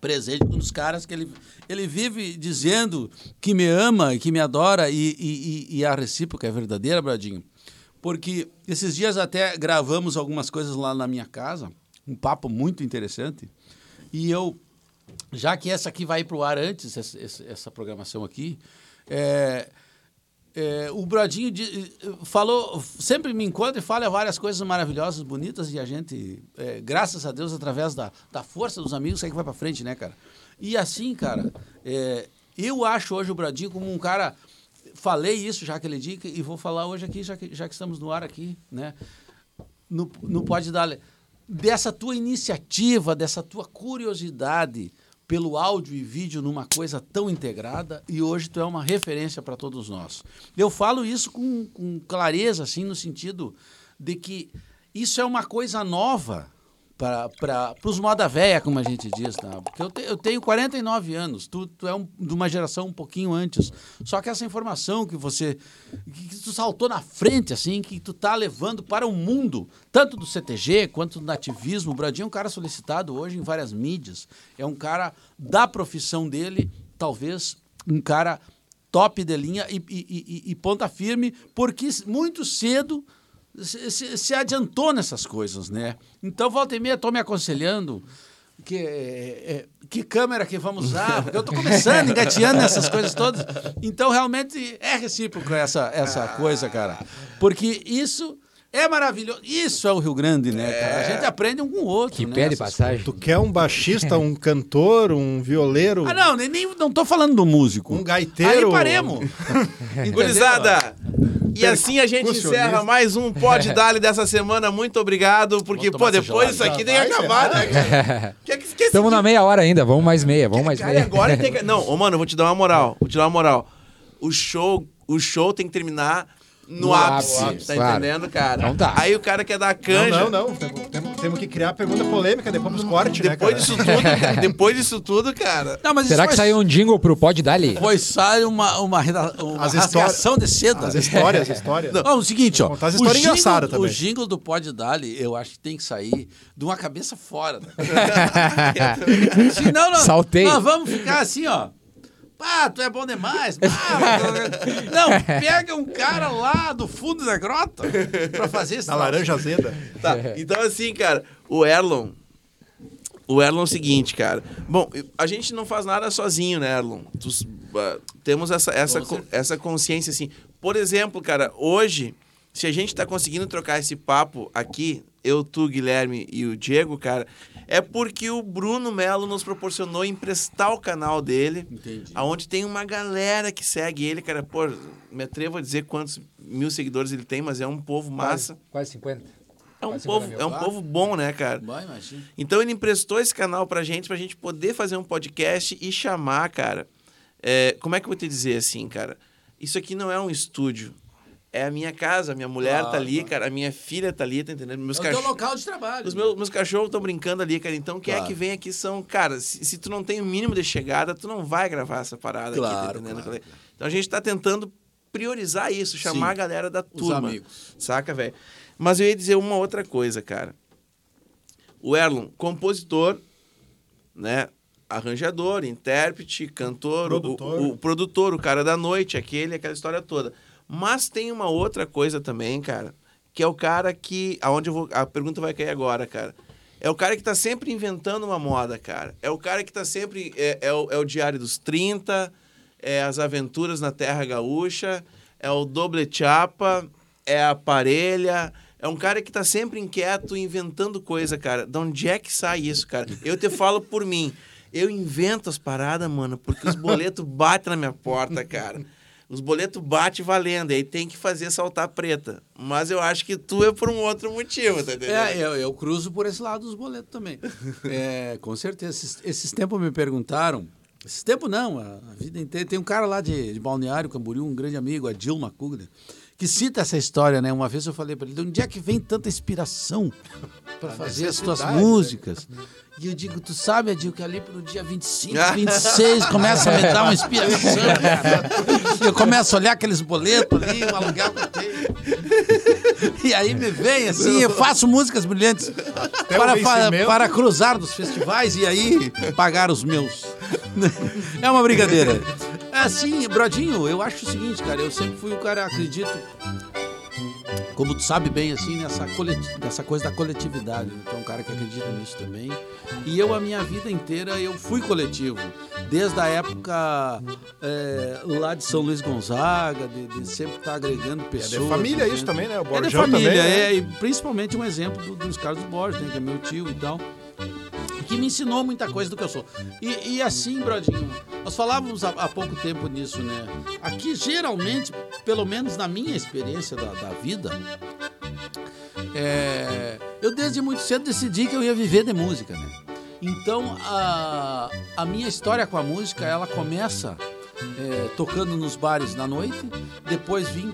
presente, um dos caras que ele, ele vive dizendo que me ama, que me adora e, e, e- e a recíproca é verdadeira, Bradinho. Porque esses dias até gravamos algumas coisas lá na minha casa, um papo muito interessante. E eu, já que essa aqui vai para o ar antes, essa, essa- programação aqui, é, é, o Bradinho de- falou, sempre me encontra e fala várias coisas maravilhosas, bonitas, e a gente, é, graças a Deus, através da, da força dos amigos, é que vai para frente, né, cara? E assim, cara, é, eu acho hoje o Bradinho como um cara. Falei isso já aquele dia e vou falar hoje aqui, já que, já que estamos no ar aqui, né? no, no Pode Dar. Dessa tua iniciativa, dessa tua curiosidade pelo áudio e vídeo numa coisa tão integrada e hoje tu é uma referência para todos nós. Eu falo isso com, com clareza, assim, no sentido de que isso é uma coisa nova para os moda véia, como a gente diz, tá? Porque eu, te- eu tenho 49 anos, tu, tu é um, de uma geração um pouquinho antes. Só que essa informação que você. que, tu saltou na frente, assim, que tu tá levando para o mundo, tanto do CTG quanto do nativismo. O Bradinho é um cara solicitado hoje em várias mídias. É um cara da profissão dele, talvez um cara top de linha e, e- e- e ponta firme, porque muito cedo se, se- adiantou nessas coisas, né? Então, volta e meia, estou me aconselhando que, é, é, que câmera que vamos usar, porque eu estou começando, engateando nessas coisas todas. Então, realmente, é recíproco essa, essa coisa, cara. Porque isso é maravilhoso. Isso é o Rio Grande, né, cara? A gente aprende um com o outro, Que né? pé de Essas passagem. Tu quer um baixista, um cantor, um violeiro, Ah, não, nem, nem não tô falando do músico. um gaiteiro? Aí paremos. Gurizada! E assim a gente encerra mais um Pod Dali dessa semana. Muito obrigado, porque, pô, depois disso aqui tem que vai acabar, né? Que, Estamos na meia hora ainda, vamos mais meia, vamos mais meia. agora tem que... Não, ô, mano, eu vou te dar uma moral. Vou te dar uma moral. O show, o show tem que terminar no, No ápice. ápice, Tá claro. entendendo, cara? Então tá. Aí o cara quer dar Não, canja. não, não. Temos, temos- temos que criar pergunta polêmica depois pros cortes, né, Depois cara? disso tudo, depois disso tudo, cara. Não, mas Será que foi- saiu um jingle pro Pod Dali? Foi sai uma, uma, uma As rasgação de seda. As histórias, as histórias. Não, o seguinte, ó. Contar as o histórias jingle- engraçadas também. O jingle do Pod Dali, eu acho que tem que sair de uma cabeça fora. Né? Senão, nós, Saltei. nós vamos ficar assim, ó. Pá, tu é bom demais. não, pega um cara lá do fundo da grota pra fazer esse Na laranja azeda. Tá, então assim, cara, o Erlon. O Erlon é o seguinte, cara. Bom, a gente não faz nada sozinho, né, Erlon? Tu- ah, temos essa, essa, co- essa consciência, assim. Por exemplo, cara, hoje, se a gente tá conseguindo trocar esse papo aqui, eu, tu, Guilherme e o Diego, cara, é porque o Bruno Melo nos proporcionou emprestar o canal dele. Entendi. Aonde tem uma galera que segue ele, cara. Pô, me atrevo a dizer quantos mil seguidores ele tem, mas é um povo massa. Quase 50. É um, Quase povo, 50 é um povo bom, né, cara? Vai, imagina. Então ele emprestou esse canal pra gente, pra gente poder fazer um podcast e chamar, cara. é, como é que eu vou te dizer assim, cara? Isso aqui não é um estúdio. É a minha casa, a minha mulher Claro, tá ali, claro. cara, a minha filha tá ali, tá entendendo? Meus É o teu cachorros. local de trabalho. Os meus, meus cachorros estão brincando ali, cara. Então, quem é Claro. que vem aqui são. Cara, se, se tu não tem o mínimo de chegada, tu não vai gravar essa parada aqui, tá entendendo? Então a gente tá tentando priorizar isso, chamar Sim. a galera da Os turma. amigos. Saca, velho? Mas eu ia dizer uma outra coisa, cara. O Erlon, compositor, né? Arranjador, intérprete, cantor, o- Produtor. O, o produtor, o cara da noite, aquele, aquela história toda. Mas tem uma outra coisa também, cara, que é o cara que. Aonde eu vou. A pergunta vai cair agora, cara. É o cara que tá sempre inventando uma moda, cara. É o cara que tá sempre. É, é o, é o Diário dos 30, é as aventuras na Terra Gaúcha, é o Doble Chapa, é a parelha. É um cara que tá sempre inquieto, inventando coisa, cara. De onde é que sai isso, cara? Eu te falo por mim. Eu invento as paradas, mano, porque os boletos batem na minha porta, cara. Os boletos bate valendo, e aí tem que fazer saltar preta. Mas eu acho que tu é por um outro motivo, tá entendendo? É, eu, eu cruzo por esse lado dos boletos também. É, com certeza. Esses, esses tempos me perguntaram. Esses tempos não, a, a vida inteira. Tem um cara lá de, de Balneário Camboriú, um grande amigo, a Dilma Kugler, que cita essa história, né? Uma vez eu falei para ele, de onde é que vem tanta inspiração para fazer as tuas necessidade, né? E eu digo, tu sabe, Adil, que ali pro dia 25, 26, começa a me dar uma inspiração. cara. eu começo a olhar aqueles boletos ali, o aluguel que eu tenho. E aí me vem assim, eu faço músicas brilhantes para, para, para cruzar dos festivais e aí pagar os meus. É uma brincadeira. É assim, Brodinho, eu acho o seguinte, cara, eu sempre fui o cara, acredito, como tu sabe bem, assim, nessa, coleti- nessa coisa da coletividade. né? Tu é um cara que acredita nisso também. E eu, a minha vida inteira, eu fui coletivo. Desde a época é, lá de São Luís Gonzaga, de, de sempre estar agregando É pessoas. de família gente. isso também, né? O É de Borjão família, também, né? é, e principalmente um exemplo do, dos Carlos Borges, né, que é meu tio e tal, que me ensinou muita coisa do que eu sou. E, e assim, Brodinho, nós falávamos há, há pouco tempo nisso, né? Aqui, geralmente, pelo menos na minha experiência da, da vida, é, eu desde muito cedo decidi que eu ia viver de música, né? Então, a, a minha história com a música, ela começa é, tocando nos bares na noite, depois vim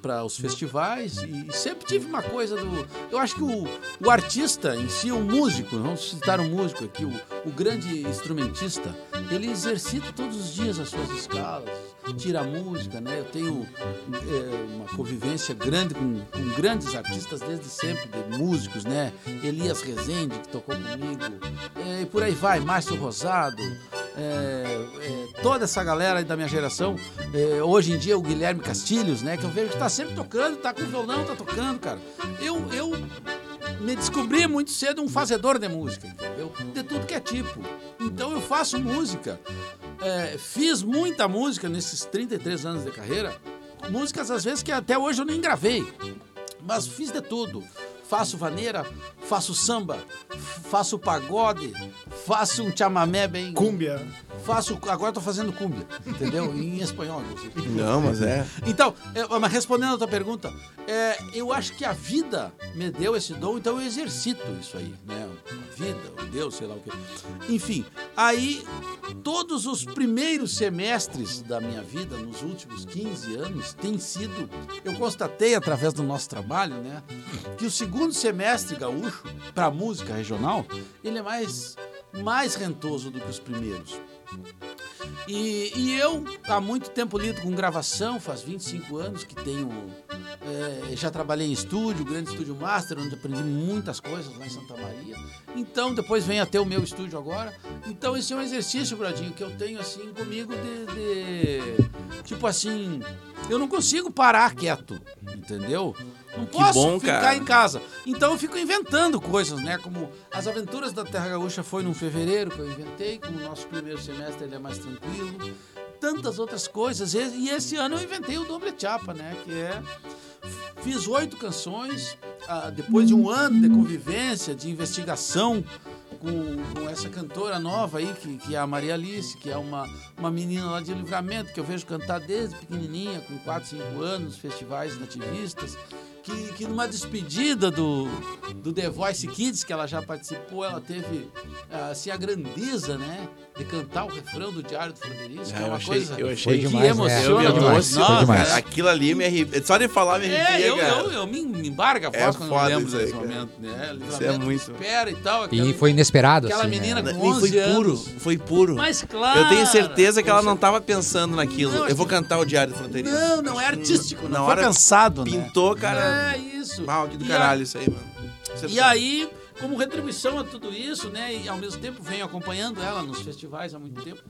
para os festivais e sempre tive uma coisa do. Eu acho que o, o artista em si, o músico, vamos citar um músico aqui, o, o grande instrumentista, ele exercita todos os dias as suas escalas, tira a música, né? Eu tenho é, uma convivência grande com, com grandes artistas desde sempre, de músicos, né? Elias Rezende, que tocou comigo, é, e por aí vai, Márcio Rosado, toda essa galera da minha geração. É, hoje em dia, o Guilherme Castilhos, né? Que eu vejo que tá sempre tocando, tá com violão, tá tocando, cara. Eu, eu me descobri muito cedo um fazedor de música, entendeu? De tudo que é tipo. Então eu faço música. É, fiz muita música nesses 33 anos de carreira. Músicas, às vezes, que até hoje eu nem gravei. Mas fiz de tudo. Faço vaneira, faço samba, faço pagode, faço um chamamé bem. Cúmbia. Faço. Agora eu tô fazendo cúmbia, entendeu? em espanhol, inclusive. Não, mas é. Então, mas respondendo a tua pergunta, é, eu acho que a vida me deu esse dom, então eu exercito isso aí, né? A vida, o Deus, sei lá o quê. Enfim, aí todos os primeiros semestres da minha vida, nos últimos 15 anos, tem sido, eu constatei através do nosso trabalho, né, que o segundo semestre gaúcho, para música regional, ele é mais, mais rentoso do que os primeiros. E, e eu, há muito tempo lido com gravação, faz 25 anos que tenho. é, já trabalhei em estúdio, grande estúdio master, onde aprendi muitas coisas lá em Santa Maria. Então, depois vem até o meu estúdio agora. Então, esse é um exercício, Bradinho, que eu tenho assim comigo de. de- tipo assim. Eu não consigo parar quieto, entendeu? Não posso bom, ficar cara. em casa. Então eu fico inventando coisas, né? Como as aventuras da Terra Gaúcha foi num fevereiro que eu inventei, como o nosso primeiro semestre ele é mais tranquilo. Tantas outras coisas. E e esse ano eu inventei o Doble Chapa, né? Que é. Fiz oito canções, ah, depois de um ano de convivência, de investigação com, com essa cantora nova aí, que, que é a Maria Alice, que é uma, uma menina lá de livramento, que eu vejo cantar desde pequenininha, com 4, 5 anos, festivais nativistas, que, que numa despedida do, do The Voice Kids, que ela já participou, ela teve assim, a grandeza, né, de cantar o refrão do Diário do Ah, é eu uma achei- coisa eu achei que demais, né? emociona. Eu demais, foi demais. cara. Aquilo ali me arrepia. Só de falar me arrepia, É, eu, cara. eu, eu me me embarga a voz É quando eu lembro desse cara. momento, né? Isso é muito- espera e tal. Aquela, E foi inesperado, aquela assim, menina né? com E 11 foi puro, anos. foi puro. Mas claro. Eu tenho certeza que ela não tava pensando naquilo. Não, eu vou cantar o Diário do Fronteiriço. Não, não é artístico, Na não foi hora pensado, né? Pintou, cara. É isso. Mal que do E caralho isso aí, mano. Você E tá- aí, como retribuição a tudo isso, né? E ao mesmo tempo venho acompanhando ela nos festivais há muito tempo.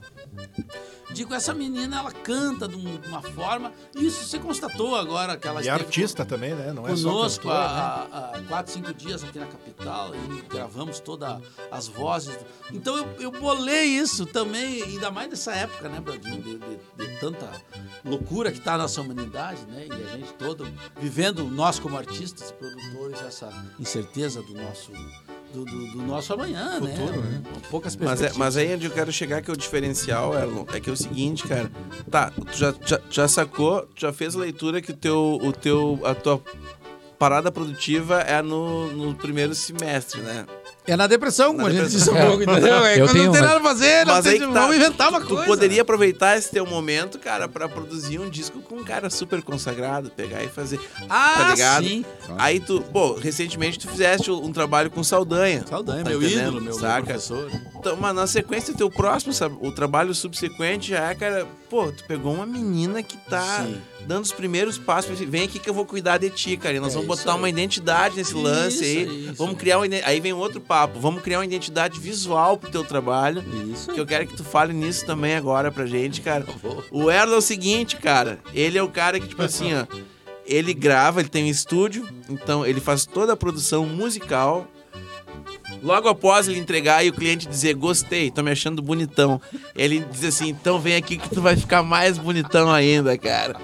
Digo, essa menina, ela canta de um- uma forma. Isso se constatou agora que ela E é artista também, né? Não é só conosco cantora, né? há, há quatro, cinco dias aqui na capital e gravamos todas as vozes. Então eu, eu bolei isso também, ainda mais nessa época, né, Bradinho, de, de- de tanta loucura que está a nossa humanidade, né? E a gente todo vivendo, nós como artistas e produtores, essa incerteza do nosso do, do- do nosso amanhã, né? Poucas Mas, é, mas aí onde eu quero chegar, que é o diferencial, Erlon, é que é o seguinte, cara. Tá, tu já, já, já sacou, tu já fez a leitura que o teu, o teu, a tua parada produtiva é no, no primeiro semestre, né? É na depressão, como Na a gente depressão. disse há pouco, entendeu? É Eu quando tenho não tem uma- nada a fazer, não Mas tem, tá, vamos inventar uma tu coisa. poderia aproveitar esse teu momento, cara, pra produzir um disco com um cara super consagrado, pegar e fazer. Ah, tá ligado? sim. Aí tu, pô, recentemente tu fizeste um trabalho com Saldanha. Saudanha, Tá meu entendendo? ídolo, meu, meu Saca? professor. Então, mas na sequência, teu próximo, sabe, o trabalho subsequente já é, cara, pô, tu pegou uma menina que tá Sim. Dando os primeiros passos, vem aqui que eu vou cuidar de ti, cara. E nós É vamos botar aí. uma identidade nesse lance Isso, aí. isso. Vamos criar uma Aí vem outro papo, vamos criar uma identidade visual pro teu trabalho. Isso Que eu quero que tu fale nisso também agora pra gente, cara. Vou. O Erlo é o seguinte, cara. Ele é o cara que, tipo assim, ó. Ele grava, ele tem um estúdio, então ele faz toda a produção musical. Logo após ele entregar e o cliente dizer, gostei, tô me achando bonitão. Ele diz assim, então vem aqui que tu vai ficar mais bonitão ainda, cara.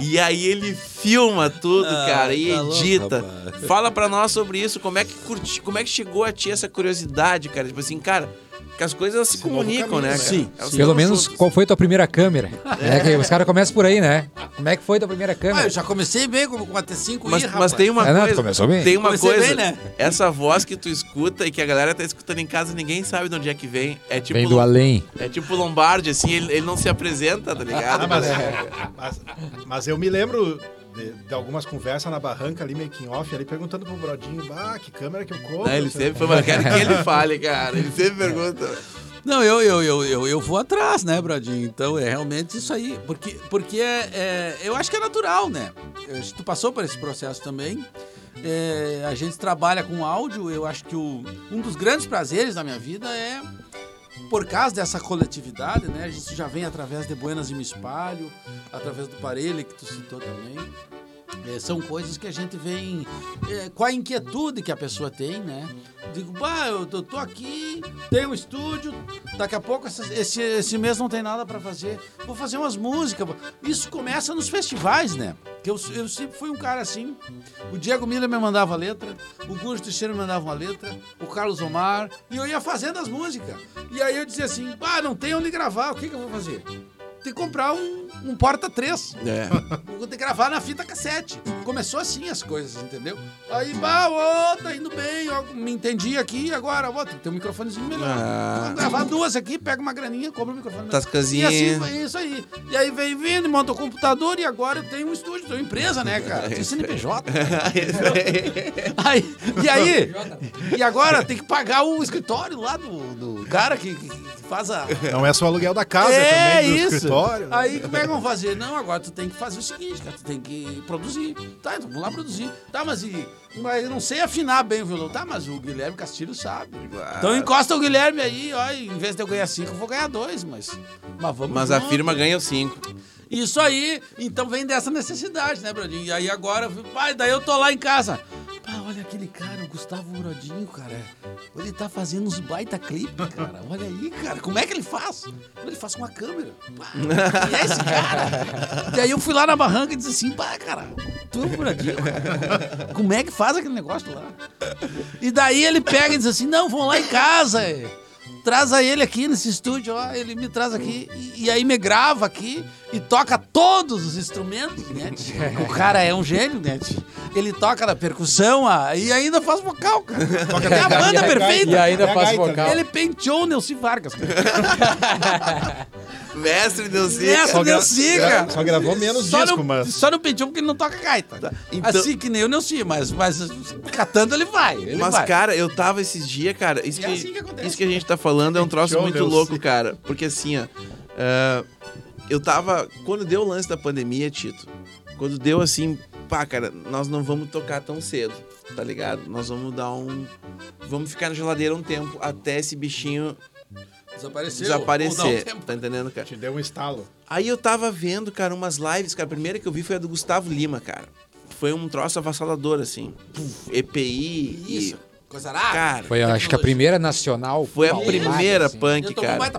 E aí ele filma tudo, Ah, cara, e tá louco, edita. rapaz. Fala pra nós sobre isso, como é que curti, como é que chegou a ti essa curiosidade, cara? Tipo assim, cara, que as coisas elas se comunicam, caminho, né, né? cara? Sim, Elas Pelo menos, qual foi tua primeira câmera? É, que os caras começam por aí, né? Como é que foi tua primeira Ah, câmera? eu já comecei bem com, com a T5 Mas, Ih, mas rapaz. tem uma É, não, coisa. começou bem. Tem uma Comecei coisa. bem, né? Essa voz que tu escuta e que a galera tá escutando em casa, ninguém sabe de onde é que vem. É tipo. Vem do além. É tipo Lombardi, assim, ele, ele não se apresenta, tá ligado? Ah, mas, mas, mas eu me lembro de, de algumas conversas na barranca ali, making off, ali perguntando pro Brodinho, ah, que câmera que eu compro? Não, ele sempre foi, mas eu quero que ele fale, cara. Ele sempre pergunta. Não, eu, eu, eu, eu, eu vou atrás, né, Bradinho? Então é realmente isso aí. Porque, porque é, é- eu acho que é natural, né? Que tu passou por esse processo também. É, a gente trabalha com áudio, eu acho que o, um dos grandes prazeres da minha vida é por causa dessa coletividade, né? A gente já vem através de Buenas e Me Espalho, através do Parelli, que tu citou também. É, são coisas que a gente vem é, com a inquietude que a pessoa tem, né? Digo, bah, eu tô, tô aqui, tenho um estúdio, daqui a pouco essa- esse, esse mês não tem nada pra fazer, vou fazer umas músicas. Isso começa nos festivais, né? Que eu, eu sempre fui um cara assim. O Diego Miller me mandava letra, o Gujo Teixeira me mandava uma letra, o Carlos Omar, e eu ia fazendo as músicas. E aí eu dizia assim, bah, não tem onde gravar, o que, que eu vou fazer? Tem que comprar um, um Porta 3. É. Vou ter que gravar na fita cassete. Começou assim as coisas, entendeu? Aí, bah, ô, tá indo bem, ó, me entendi aqui, agora, ó, tem que ter um microfonezinho melhor. Ah. Vamos gravar duas aqui, pega uma graninha, compra um microfone. Tascazinha. E assim, foi isso aí. E aí vem vindo, monta o computador e agora eu tenho um estúdio, tenho empresa, né, cara? Tem CNPJ. Aí, e aí? E agora tem que pagar o escritório lá do, do cara que- que faz a, Não é só o aluguel da casa, é também do isso. escritório. né? Aí como é que vão fazer? Não, agora tu tem que fazer o seguinte, cara, tu tem que produzir. Tá, então vamos lá produzir. Tá, mas e. Mas eu não sei afinar bem o violão. Tá, mas o Guilherme Castilho sabe. Então encosta o Guilherme aí, ó. e Em vez de eu ganhar cinco, eu vou ganhar dois, mas. Mas vamos Mas a firma ganha cinco. Isso aí, então vem dessa necessidade, né, Brodinho? E aí agora, pai, daí eu tô lá em casa. Pá, olha aquele cara, o Gustavo Brodinho, cara. Ele tá fazendo uns baita clipe, cara. Olha aí, cara. Como é que ele faz? Ele faz com uma câmera. Pá, é esse cara? e aí eu fui lá na barranca e disse assim, pá, cara, tu é o cara. Como é que faz aquele negócio lá? E daí ele pega e diz assim, não, vão lá em casa. Traz a ele aqui nesse estúdio, ó, ele me traz aqui e, e aí me grava aqui e toca todos os instrumentos, né? O cara é um gênio, né? Ele toca na percussão ó, e ainda faz vocal, cara. Toca é a banda perfeita. E ainda a faz gaita, vocal. Ele penteou o Nelson Vargas. cara. Mestre Só gra- Nelson, cara. Só gravou menos Só disco, não, mas... só não penteou porque ele não toca gaita. Então- Assim que nem o Nelson, mas, mas catando ele vai. Ele Mas, vai. cara, eu tava esses dias, cara. Isso, é que, assim que acontece. isso que a gente tá falando é um troço muito louco, cara. Porque assim, ó. ah, eu tava. Quando deu o lance da pandemia, Tito, quando deu assim, pá, cara, nós não vamos tocar tão cedo, tá ligado? Nós vamos dar um. Vamos ficar na geladeira um tempo até esse bichinho Desapareceu. Um desaparecer. tempo. Tá entendendo, cara? Te deu um estalo. Aí eu tava vendo, cara, umas lives, cara. A primeira que eu vi foi a do Gustavo Lima, cara. Foi um troço avassalador, assim. Puf, EPI. Isso. Coisa rara. cara, Foi, acho que a primeira nacional. foi a primeira assim. punk, cara.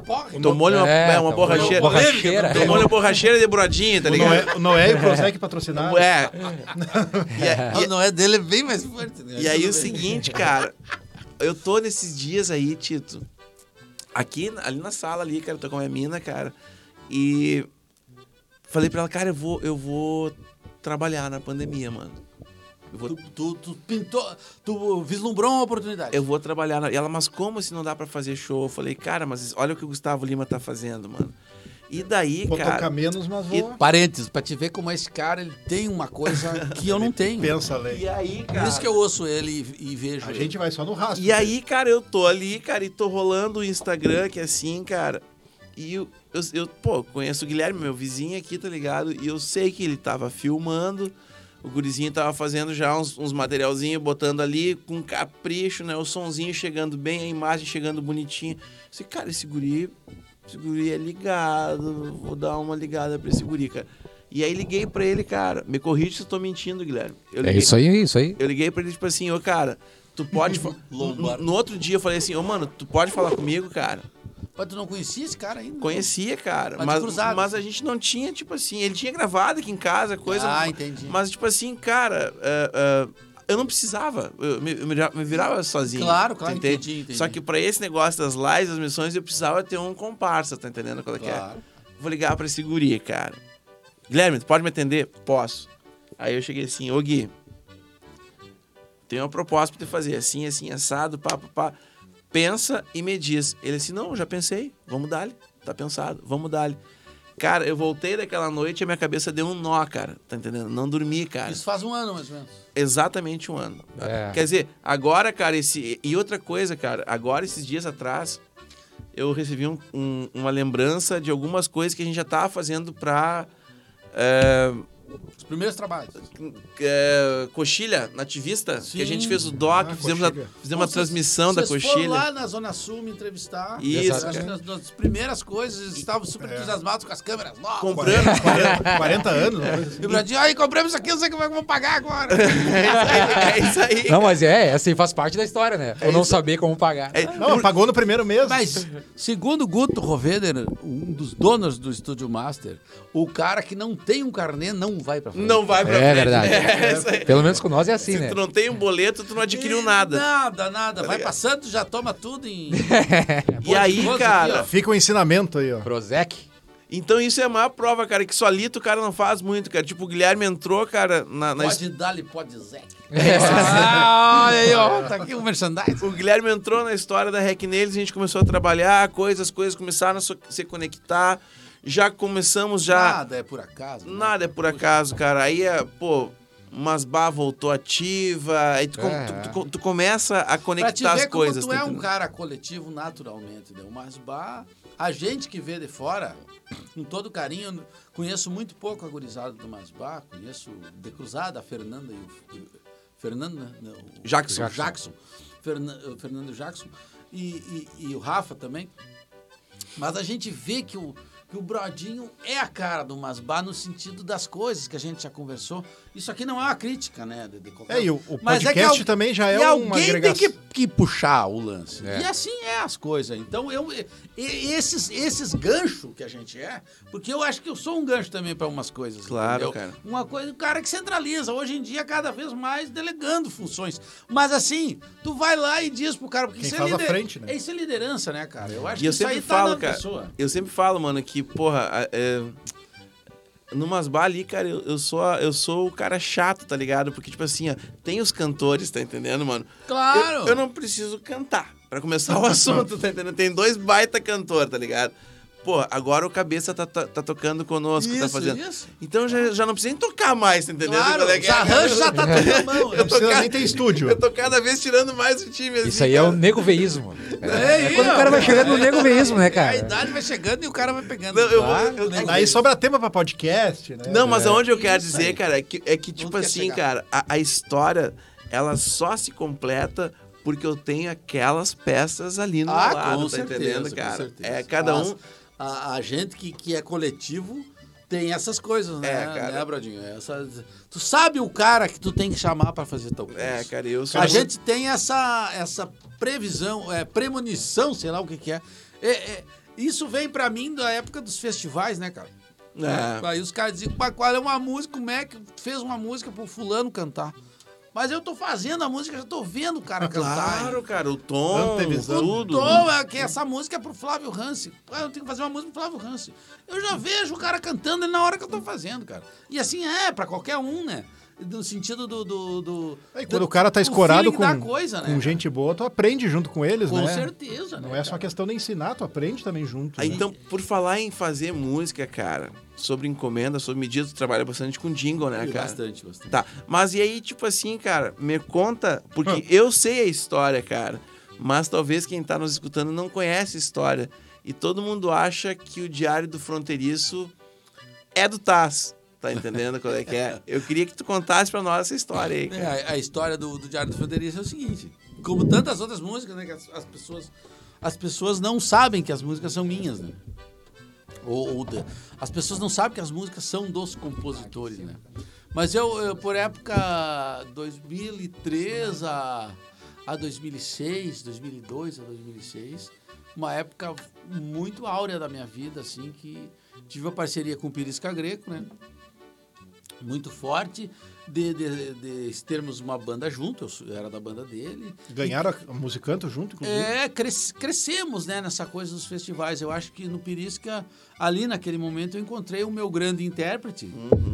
Tomou-lhe uma, É, é, uma borracheira. borracheira. Tomou-lhe uma borracheira de brodinha, tá O ligado? Noé, o Noé e o Prosec patrocinaram. É. E, a- Não, não é dele, é bem mais forte. Né? e aí o seguinte, cara. eu tô nesses dias aí, Tito. Aqui, ali na sala ali, cara, eu tô com a minha mina, cara. E falei pra ela, cara, eu vou, eu vou trabalhar na pandemia, mano. Eu vou, Tu, tu, tu pintou, tu vislumbrou uma oportunidade. eu vou trabalhar. Na... E ela, mas como se não dá pra fazer show? Eu falei, cara, mas olha o que o Gustavo Lima tá fazendo, mano. E daí, Vou cara. tocar menos, mas vou. Parênteses, pra te ver como esse cara ele tem uma coisa que eu não tenho. Pensa, Lei. E aí, Por cara. isso que eu ouço ele e, e vejo. A ele. gente vai só no rastro. E aí, cara, eu tô ali, cara, e tô rolando o Instagram, que é assim, cara. E eu, eu, eu, pô, conheço o Guilherme, meu vizinho aqui, tá ligado? E eu sei que ele tava filmando, o gurizinho tava fazendo já uns, uns materialzinhos, botando ali com capricho, né? O sonzinho chegando bem, a imagem chegando bonitinha. Eu disse, cara, esse guri, esse guri é ligado, vou dar uma ligada pra esse guri, cara. E aí liguei pra ele, cara. Me corrige se eu tô mentindo, Guilherme. Eu É liguei- isso aí, é isso aí. eu liguei pra ele, tipo assim, ô, cara, tu pode... no, no outro dia eu falei assim, ô, mano, tu pode falar comigo, cara? Mas tu não conhecia esse cara ainda? Conhecia, cara, Mas mas, mas a gente não tinha, tipo assim, ele tinha gravado aqui em casa, coisa... Ah, entendi. Mas, tipo assim, cara, é, é, eu não precisava, eu me, eu virava sozinho. Claro, claro, entendi, entendi. Só que pra esse negócio das lives, das missões, eu precisava ter um comparsa, tá entendendo qual é que é? Claro. Vou ligar pra esse guri, cara. Guilherme, tu pode me atender? Posso. Aí eu cheguei assim, ô Gui, tem uma proposta pra te fazer, assim, assim, assado, pá, pá, pá. Pensa e me diz. Ele assim, não, já pensei, vamos dar-lhe. Tá pensado, vamos dar-lhe. Cara, eu voltei daquela noite e a minha cabeça deu um nó, cara. Tá entendendo? Não dormi, cara. Isso faz um ano, mais ou menos. Exatamente um ano. É. Quer dizer, agora, cara, esse. E outra coisa, cara, agora, esses dias atrás, eu recebi um- um- uma lembrança de algumas coisas que a gente já tava fazendo pra. é, Os primeiros trabalhos. é, coxilha nativista, que a gente Sim. fez o doc, Ah, fizemos, a, fizemos uma transmissão da Vocês foram coxilha. lá na Zona Sul me entrevistar. Isso, Acho que nas primeiras coisas, eles estavam super entusiasmados com as câmeras novas. Comprando. 40, 40 anos. assim. E o Bradinho, aí compramos isso aqui, não sei como é que eu vou pagar agora. é isso aí. Não, mas é, assim, faz parte da história, né? Ou não saber como pagar. É, Não, pagou no primeiro mês. Mas, segundo o Guto Roveder, um dos donos do Estúdio Master, o cara que não tem um carnê não vai pra frente. não vai pra É frente. verdade. É aí. Pelo menos com nós é assim, Se né? tu não tem um boleto, tu não adquiriu E nada. Nada, nada. Vai pra Santos, já toma tudo em... E aí, Aqui, cara, Fica o ensinamento aí, ó. Prozac. então isso é a maior prova, cara, que solito o cara não faz muito, cara. Tipo, o Guilherme entrou, cara, na, na Pode dar-lhe, pode Zé. Ah, olha aí, ó. Tá aqui o merchandising. O Guilherme entrou na história da Hack Neles, a gente começou a trabalhar, coisas, as coisas começaram a se conectar. Já começamos já. Nada é por acaso. né? Nada é por acaso, cara. Aí, é, pô, Masbá voltou ativa. Aí tu, É. tu- tu- tu começa a Pra te conectar ver as coisas. como tu tá é um cara coletivo naturalmente, né? Mas bah, a gente que vê de fora, com todo carinho, conheço muito pouco a gurizada do Masbá, conheço de cruzada a Fernanda e o... Fernando, né? Não, o- Jackson. o Jackson. O Fernando Jackson e, e- e o Rafa também. Mas a gente vê que o, que o Brodinho é a cara do Masbá no sentido das coisas que a gente já conversou. Isso aqui não é uma crítica, né? De, de qualquer- É, e o, o Mas é podcast al- também já é uma alguém tem agregação. que, que puxar o lance. É. E assim é as coisas. Então, eu, esses, esses ganchos que a gente é, porque eu acho que eu sou um gancho também para umas coisas. Claro, entendeu? cara. Uma coisa, o cara que centraliza. Hoje em dia, cada vez mais delegando funções. Mas assim, tu vai lá e diz pro cara, porque Quem isso faz é à frente, né? Isso é liderança, né, cara? Eu acho E que eu isso aí falo, tá na cara. pessoa. Eu sempre falo, mano, que, porra, é. Numas bar ali, cara, eu, eu sou, a- eu sou o cara chato, tá ligado? Porque, tipo assim, ó, tem os cantores, tá entendendo, mano? Claro! Eu, eu não preciso cantar pra começar o assunto, tá entendendo? Tem dois baita cantor, tá ligado? Pô, agora o Cabeça tá, tá, tá tocando conosco, tá Isso, fazendo. isso. Então já, já não precisa nem tocar mais, tá entendendo? Claro, é que é? arranjos já tá tudo na mão. Não precisa nem ter estúdio. Eu tô cada vez tirando mais o time, assim, Isso aí é cara. o negoveísmo. É, É quando o cara vai chegando no negoveísmo, né, A cara? idade vai chegando e o cara vai pegando. Não, eu vou- Claro, eu- né? Aí sobra tema pra podcast, né? Não, mas aonde eu quero Isso dizer, aí. cara, é que, é que tipo assim, chegar? cara, a, a história, ela só se completa porque eu tenho aquelas peças ali no Ah, lado, com tá certeza, entendendo, com cara? certeza. É, cada Mas um... A, a gente que, que é coletivo tem essas coisas, né, É, cara. né Brodinho? Essas, tu sabe o cara que tu tem que chamar pra fazer tal coisa. É, cara, eu sou... A gente tem essa, essa previsão, é, premonição, sei lá o que que é. É, é, isso vem pra mim da época dos festivais, né, cara? É. Aí os caras diziam, "Mas qual é uma música, como é que fez uma música pro fulano cantar? Mas eu tô fazendo a música, já tô vendo o cara cantar. Claro, cara, o tom, tudo. Tô, é que essa música é pro Flávio Hansi. Ah, eu tenho que fazer uma música pro Flávio Hansi. Eu já vejo o cara cantando na hora que eu tô fazendo, cara. E assim é, pra qualquer um, né? No sentido do. do, do Aí, do- quando o cara tá escorado com, coisa, né? com gente boa, tu aprende junto com eles, Com né? certeza, né? Não é só cara? questão de ensinar, tu aprende também junto. Aí, né? então, por falar em fazer música, cara, sobre encomenda, sobre medidas, tu trabalha bastante com jingle, né, cara? Bastante, bastante. Tá, mas e aí, tipo assim, cara, me conta, porque eu sei a história, cara, mas talvez quem tá nos escutando não conhece a história. E todo mundo acha que o Diário do Fronteiriço é do Taz. Tá entendendo qual é que é? Eu queria que tu contasse pra nós essa história aí, É, a, a história do, do Diário do Fronteiriço é o seguinte: como tantas outras músicas, né? Que as, as pessoas, as pessoas não sabem que as músicas são minhas, né? Ou, ou da- as pessoas não sabem que as músicas são dos compositores, né? Mas eu, eu, por época 2003 a, a 2006, 2002 a 2006, uma época muito áurea da minha vida, assim, que tive uma parceria com o Pirisca Greco, né? Muito forte de, de, de termos uma banda junto, eu era da banda dele. Ganharam a, a musicanto junto, inclusive. É, cres- crescemos né, nessa coisa dos festivais. Eu acho que no Pirisca, ali naquele momento, eu encontrei o meu grande intérprete.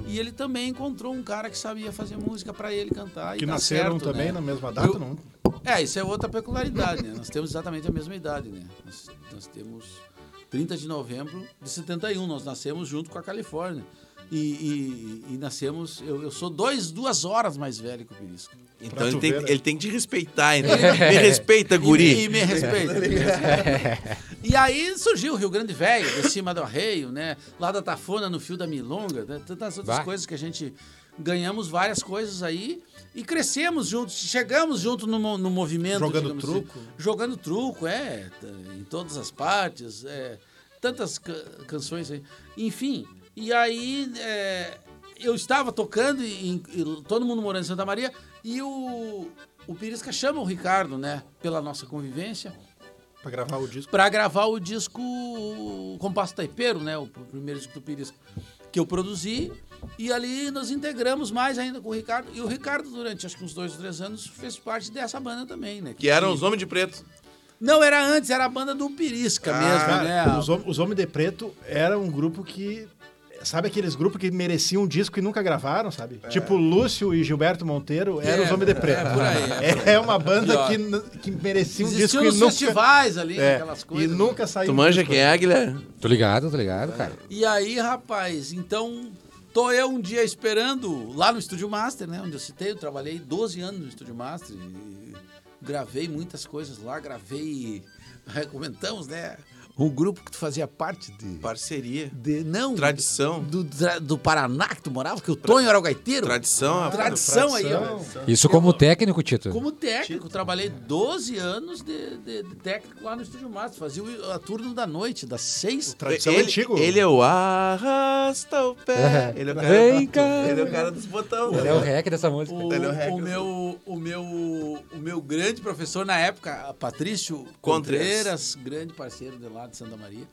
E ele também encontrou um cara que sabia fazer música para ele cantar. que e nasceram certo, também né? na mesma data, Eu- não? É, isso é outra peculiaridade, né? Nós temos exatamente a mesma idade, né? Nós, nós temos 30 de novembro de 71, nós nascemos junto com a Califórnia. E, e- e nascemos, eu, eu sou dois, duas horas mais velho que o Pirisco. Então ele tem, ver, né? ele tem que te respeitar, então. Me respeita, E, guri. e me respeita. me respeita. e aí surgiu o Rio Grande Velho, de cima do Arreio, né? Lá da Tafona, no Fio da Milonga, né? tantas outras Bah. coisas que a gente ganhamos várias coisas aí e crescemos juntos, chegamos junto no, no movimento. Jogando assim. truco. Jogando truco, é, em todas as partes, é, tantas ca- canções aí. Enfim, e aí é, eu estava tocando e, e todo mundo morando em Santa Maria e o, o Pirisca chama o Ricardo, né, pela nossa convivência, Pra gravar o disco. para gravar o disco Compasso Taipeiro, né, o pr- primeiro disco do Pirisca, que eu produzi. E ali nós integramos mais ainda com o Ricardo. E o Ricardo, durante acho que uns dois ou três anos, fez parte dessa banda também, né? Que eram os Homens de Preto. Não, era antes, era a banda do Pirisca Ah, mesmo, né? os, os Homens de Preto era um grupo que. Sabe aqueles grupos que mereciam um disco e nunca gravaram, sabe? Tipo Lúcio e Gilberto Monteiro eram É, os Homens de Preto. é por aí, é por É, uma banda que, que merecia um disco Existiam e nos nunca. festivais ali, É, aquelas coisas. E nunca saiu. Tu manja disco. quem é, Guilherme? Tô ligado, tô ligado, cara. E aí, rapaz, então tô eu um dia esperando lá no Estúdio Master, né? Onde eu citei, eu trabalhei 12 anos no Estúdio Master e gravei muitas coisas lá, gravei, comentamos, né? Um grupo que tu fazia parte de. Parceria. de não. Tradição. Do, do, do Paraná que tu morava, que o Tonho era o gaiteiro. Tradição, rapaz. Tradição aí, ó. Tradição. Isso como técnico, Tito. Como técnico, trabalhei 12 anos de, de- de técnico lá no Estúdio Master. Fazia o- a turno da noite, das 6 Tradição ele, antigo. ele é o arrasta o pé. É. Ele é o cara, Vem cá. Ele é o cara dos botões. Ele é o rec dessa música. O, Ele é o hacker. o meu, o, meu, o meu grande professor na época, Patrício Contreras. Grande parceiro de lá de Santa Maria.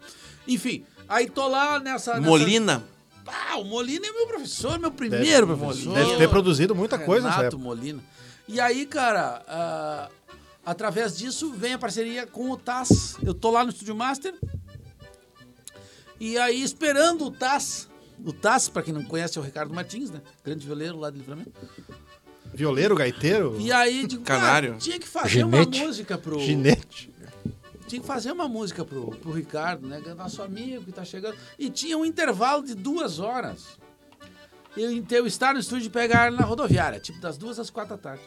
Enfim, aí tô lá nessa... nessa- Molina. Ah, o Molina é meu professor, meu primeiro professor. Deve ter produzido muita coisa Renato época. Molina. E aí, cara, ah, através disso vem a parceria com o Taz. Eu tô lá no Estúdio Master. E aí, esperando o Taz. O Taz, pra quem não conhece, é o Ricardo Martins, né? Grande violeiro lá de Livramento. Violeiro, gaiteiro, E aí, digo, Canário. cara, tinha que fazer Ginete. uma música pro. ginete. Tinha que fazer uma música pro, pro Ricardo, né? Que é nosso amigo que tá chegando. E tinha um intervalo de duas horas. Eu, eu estar no estúdio e pegar na rodoviária, tipo das duas às quatro da tarde.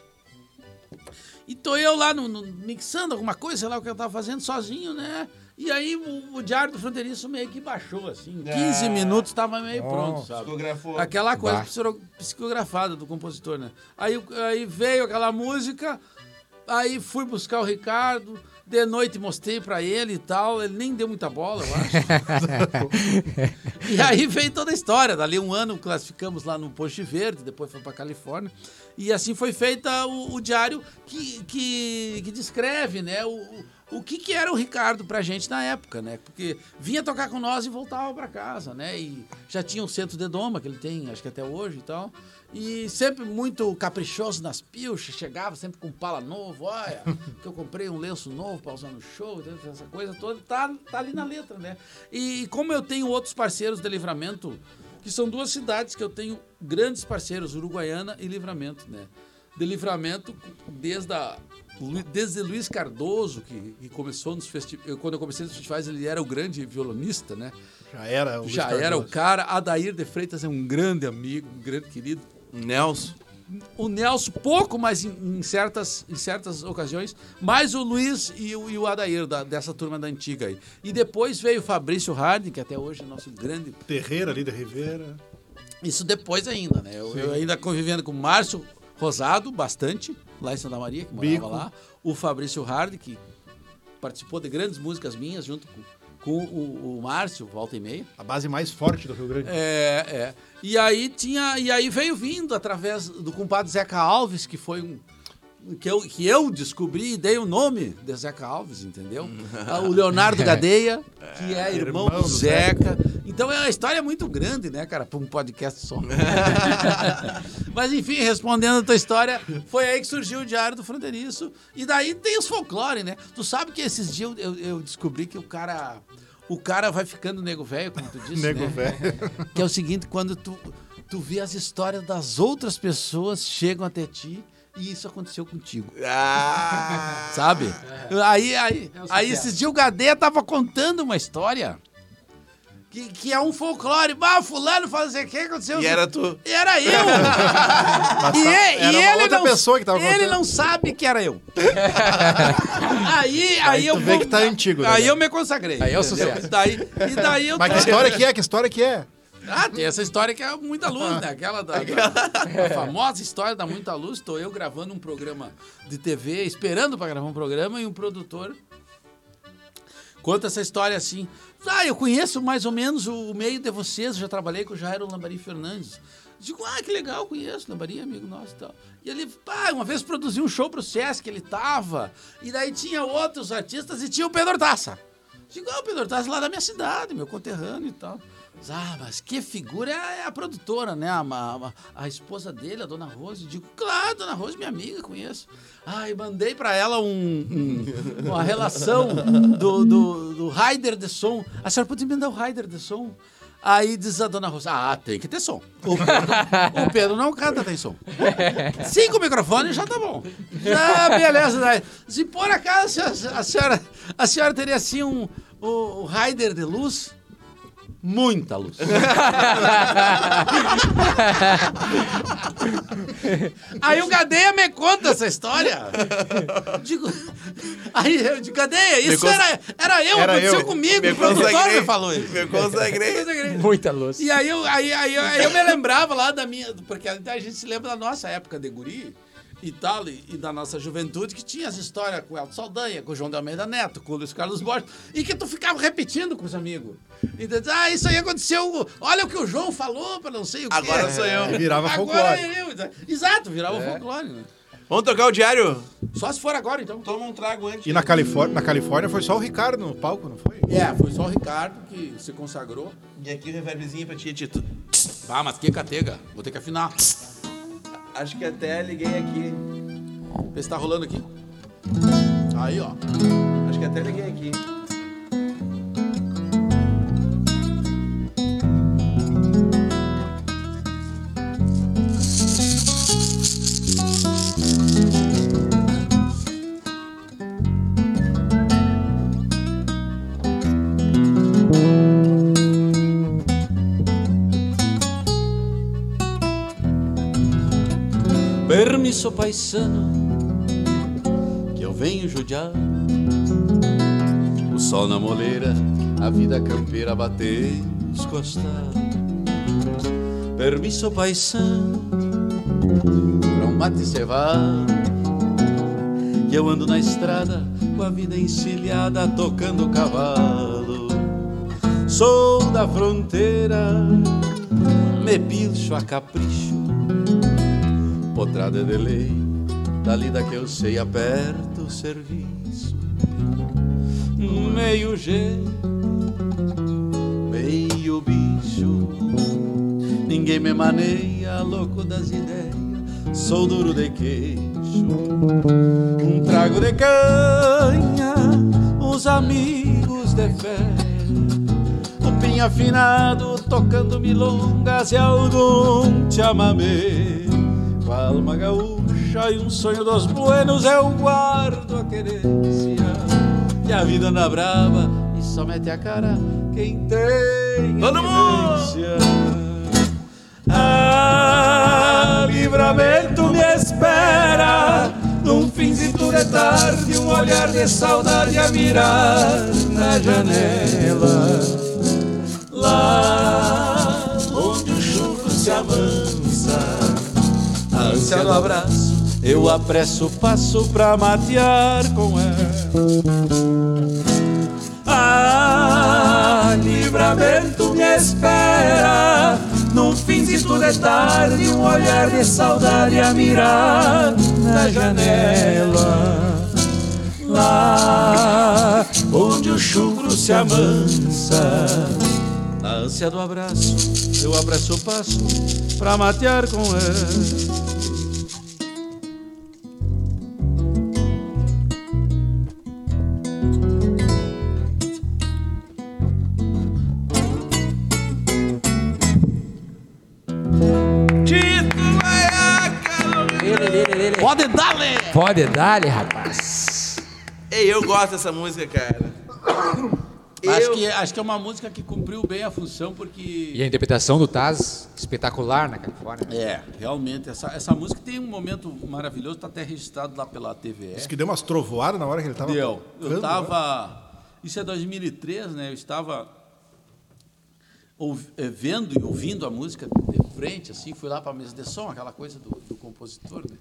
E tô eu lá no, no- mixando alguma coisa, sei lá o que eu tava fazendo, sozinho, né? E aí o, o Diário do Fronteiriço meio que baixou, assim. 15 minutos tava meio pronto, sabe? Psicografou. Aquela coisa Bah. psicografada do compositor, né? Aí, aí veio aquela música, aí fui buscar o Ricardo, de noite mostrei pra ele e tal, ele nem deu muita bola, eu acho. e aí veio toda a história, dali um ano classificamos lá no Poste Verde, depois foi pra Califórnia, e assim foi feita o, o diário que, que, que descreve, né, o, o- que, que era o Ricardo pra gente na época, né? Porque vinha tocar com nós e voltava pra casa, né? E já tinha o centro de Doma, que ele tem, acho que até hoje e tal. E sempre muito caprichoso nas pilchas, chegava sempre com pala novo, olha, que eu comprei um lenço novo para usar no show, essa coisa toda, tá, tá ali na letra, né? E como eu tenho outros parceiros de Livramento, que são duas cidades que eu tenho grandes parceiros, Uruguaiana e Livramento, né? De Livramento, desde a desde Luiz Cardoso, que, que começou nos festivais. Quando eu comecei nos festivais, ele era o grande violonista, né? Já era o Já Luiz era o Cardoso. cara. Adair de Freitas é um grande amigo, um grande querido. Nelson. O Nelson, pouco, mas em, em certas, em certas ocasiões. Mais o Luiz e o, e o Adair, da- dessa turma da antiga aí. E depois veio o Fabrício Harding, que até hoje é nosso grande Terreira ali da Rivera. isso depois ainda, né? Eu, eu ainda convivendo com o Márcio Rosado, bastante, lá em Santa Maria, que morava Bico. lá. O Fabrício Hard, que participou de grandes músicas minhas, junto com, com o, o Márcio, volta e meia. A base mais forte do Rio Grande. É, é. E aí tinha. E aí veio vindo através do compadre Zeca Alves, que foi um. Que eu, que eu descobri e dei o nome de Zeca Alves, entendeu? Ah, o Leonardo Gadeia, que é irmão, Irmão do do Zeca. Então é uma história muito grande, né, cara, para um podcast só. Mas enfim, respondendo a tua história, foi aí que surgiu o Diário do Fronteiriço. E daí tem os folclore, né? Tu sabe que esses dias eu, eu descobri que o cara. O cara vai ficando nego velho, como tu disse. Nego né? velho. Que é o seguinte, quando tu, tu vê as histórias das outras pessoas chegam até ti e isso aconteceu contigo. Ah! Sabe? Aí, aí, É o aí esses dias o Gadeia tava contando uma história que, que é um folclore. Bah, fulano fala assim, o que aconteceu? E era tu. E era eu! E, tá- e- era e uma ele outra não, pessoa que tava Ele contando. não sabe que era eu. aí, aí, Aí eu tu vê vou- que tá antigo, né, Aí cara? eu me consagrei. Aí é o sucesso. E daí, e daí eu Mas que história que é? Que história que é? Ah, tem essa história que é muita luz, né? Aquela da, da- a famosa história da muita luz. Estou eu gravando um programa de TV, esperando para gravar um programa, e um produtor conta essa história assim. Ah, eu conheço mais ou menos o meio de vocês, já trabalhei com o Jairo Lambari Fernandes. Digo, ah, que legal, conheço, Lambari, amigo nosso e tal. E ele, pá, uma vez produziu um show pro Sesc, ele tava, e daí tinha outros artistas e tinha o Pedro Taça. Digo, ah, o Pedro Taça lá da minha cidade, meu conterrâneo e tal. Ah, mas que figura é a, produtora, né? A, a, a esposa dele, a dona Rose. Digo, claro, dona Rose, minha amiga, conheço. Ah, e mandei pra ela um, um- uma relação do, do, do rider de som. A senhora pode me dar o rider de som? Aí diz a dona Rosa, ah, tem que ter som. O Pedro, o Pedro não canta, tem som. Cinco microfones já tá bom. Já, beleza. Daí, se por acaso a senhora, a senhora, teria assim um o, o rider de luz, muita luz. Aí o Gadeia me conta essa história. Digo, aí eu digo, Gadeia, isso cons- era, era eu, Era aconteceu eu. comigo. Me o produtor consagrei. me falou isso. Me consagrei. Muita luz. E aí eu, aí, aí, eu- aí eu me lembrava lá da minha. Porque até a gente se lembra da nossa época de guri e tal, e, e da nossa juventude, que tinha as histórias com o Elton Saldanha, com o João de Almeida Neto, com o Luiz Carlos Borges, e que tu ficava repetindo com os amigos. Entendeu? Ah, isso aí aconteceu. Olha o que o João falou pra não sei o quê. Agora sou eu. E virava Agora folclore. é eu. Exato, virava folclore, né? Vamos tocar o diário? Só se for agora, então. Toma um trago antes. E na Califórnia, na Califórnia foi só o Ricardo no palco, não foi? É, foi só o Ricardo que se consagrou. E aqui o reverbzinho pra ti, Tito. Ah, mas que catega. Vou ter que afinar. Acho que até liguei aqui. Vê se tá rolando aqui. Aí, ó. Acho que até liguei aqui. Permisso paisano, que eu venho judiar. O sol na moleira, a vida campeira bater os costados. Permisso paisano, pra um mate cevado. Que eu ando na estrada com a vida encilhada tocando cavalo. Sou da fronteira, me pilcho a capricho potrada de lei, da lida que eu sei aperto o serviço. Meio jeito, meio bicho, ninguém me maneia, louco das ideias, sou duro de queixo. Um trago de canha, os amigos de fé. Afinado, tocando milongas e algum chamamé. Com alma gaúcha e um sonho dos buenos, eu guardo a querência. E a vida anda brava e só mete a cara quem tem Todo vivência. Ah, livramento me espera Num finzito de tarde Um olhar de saudade a mirar na janela Lá onde o churro se amansa A ânsia do abraço. Eu apresso o passo pra matear com ela. Ah, livramento me espera. Num finzito de tarde Um olhar de saudade a mirar na janela. Lá onde o chucro se amansa. Na ânsia do abraço. Eu apresso o passo Pra matear com ela Pode dar-lhe, rapaz. Ei, eu gosto dessa música, cara. Acho Eu- que, acho que é uma música que cumpriu bem a função, porque. E a interpretação do Taz, espetacular na Califórnia. É, realmente, essa, essa música tem um momento maravilhoso, está até registrado lá pela TVE. Diz que deu umas trovoadas na hora que ele tava. Deu. Eu tocando, né? estava. Isso é 2003, né? Eu estava ouv- eh, vendo e ouvindo a música de frente, assim, fui lá para a mesa de som, aquela coisa do, do compositor, né?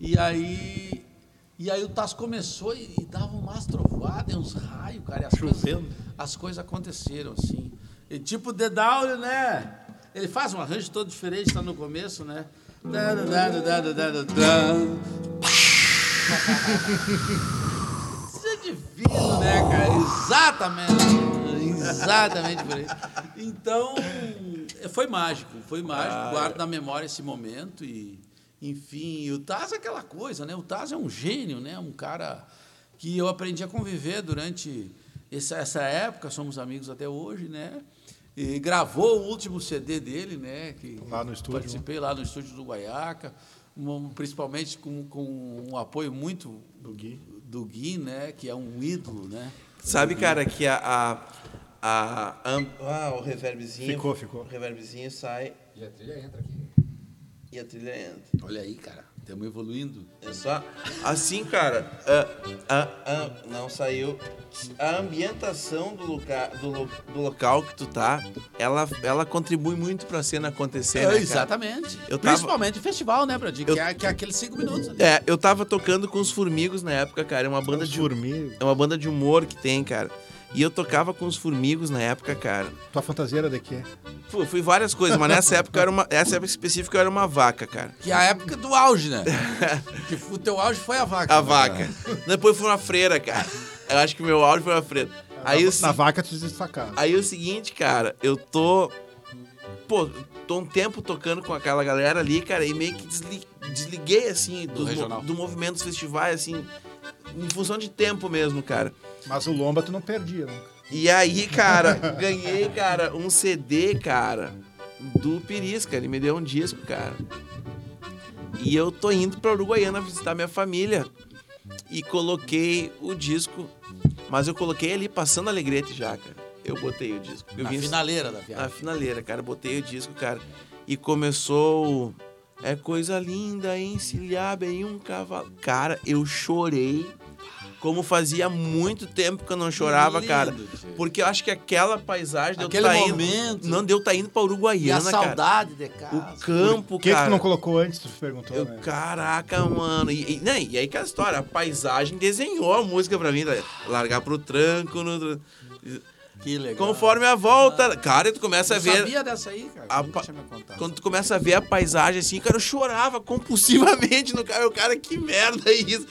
E aí. E aí o Tasso começou e, e dava umas trovoadas, uns raios, cara, e as coisas, Chovendo. as coisas aconteceram, assim. E tipo The Down, né? Ele faz um arranjo todo diferente, tá no começo, né? Isso é divino, né, cara? Exatamente. Exatamente por isso. Então, foi mágico, foi mágico. Guardo na memória esse momento e, enfim, o Taz é aquela coisa, né? O Taz é um gênio, né? Um cara que eu aprendi a conviver durante essa, essa época, somos amigos até hoje, né? E gravou o último CD dele, né? Que Lá no estúdio. Participei lá no estúdio do Guaiaca, principalmente com, com um apoio muito Do Gui. do Gui, né? Que é um ídolo, né? Sabe, cara, que a. a, a, ah, o reverbzinho. Ficou, ficou. O reverbzinho sai E a trilha entra aqui. E a trilha entra. Olha aí, cara, estamos evoluindo. É só. Assim, cara. ah, ah, ah, não saiu. A ambientação do, lugar, do, lo- do local que tu tá, ela, ela contribui muito pra cena acontecer, né, cara? exatamente. Eu tava- Principalmente o festival, né? Eu- Que, é, que é aqueles cinco minutos ali. É, eu tava tocando com os Formigos na época, cara. É uma banda de. Dormir. É uma banda de humor que tem, cara. E eu tocava com os Formigos na época, cara. Tua fantasia era de quê? Pô, fui várias coisas, mas nessa época eu era uma. Essa época específica eu era uma vaca, cara. Que é a época do auge, né? que o teu auge foi a vaca. A né, vaca. cara? Depois foi uma freira, cara. Eu acho que o meu áudio foi uma freira. Aí na, o, na vaca tu destacava. aí o seguinte, cara, eu tô. Pô, tô um tempo tocando com aquela galera ali, cara, e meio que desli- desliguei, assim, do, regional. do movimento dos festivais, assim, em função de tempo mesmo, cara. Mas o Lomba tu não perdia, né? E aí, cara, ganhei, cara, um CD, cara, do Pirisca. Ele me deu um disco, cara. E eu tô indo pra Uruguaiana visitar minha família. E coloquei o disco. Mas eu coloquei ali passando alegrete já, cara. Eu botei o disco. Eu Na vim finaleira da na viagem. finaleira, cara. Botei o disco, cara. E começou. É coisa linda encilhar bem um cavalo. Cara, eu chorei. Como fazia muito tempo que eu não chorava, lindo, cara. Porque eu acho que aquela paisagem deu Aquele tá momento. indo. Não deu tá indo pra E a Uruguaiana, cara. saudade de casa. O campo, O que, que cara. tu não colocou antes, tu perguntou, Eu, né? caraca, mano. E, e, né, e aí que a história, a paisagem desenhou a música pra mim. tá? Largar pro tranco. no- Que legal. conforme a volta. Cara, e tu começa a Eu ver. sabia dessa aí, cara. A pa- contado. Quando tu começa a ver a paisagem assim, cara, eu chorava compulsivamente no cara. O cara, que merda é isso?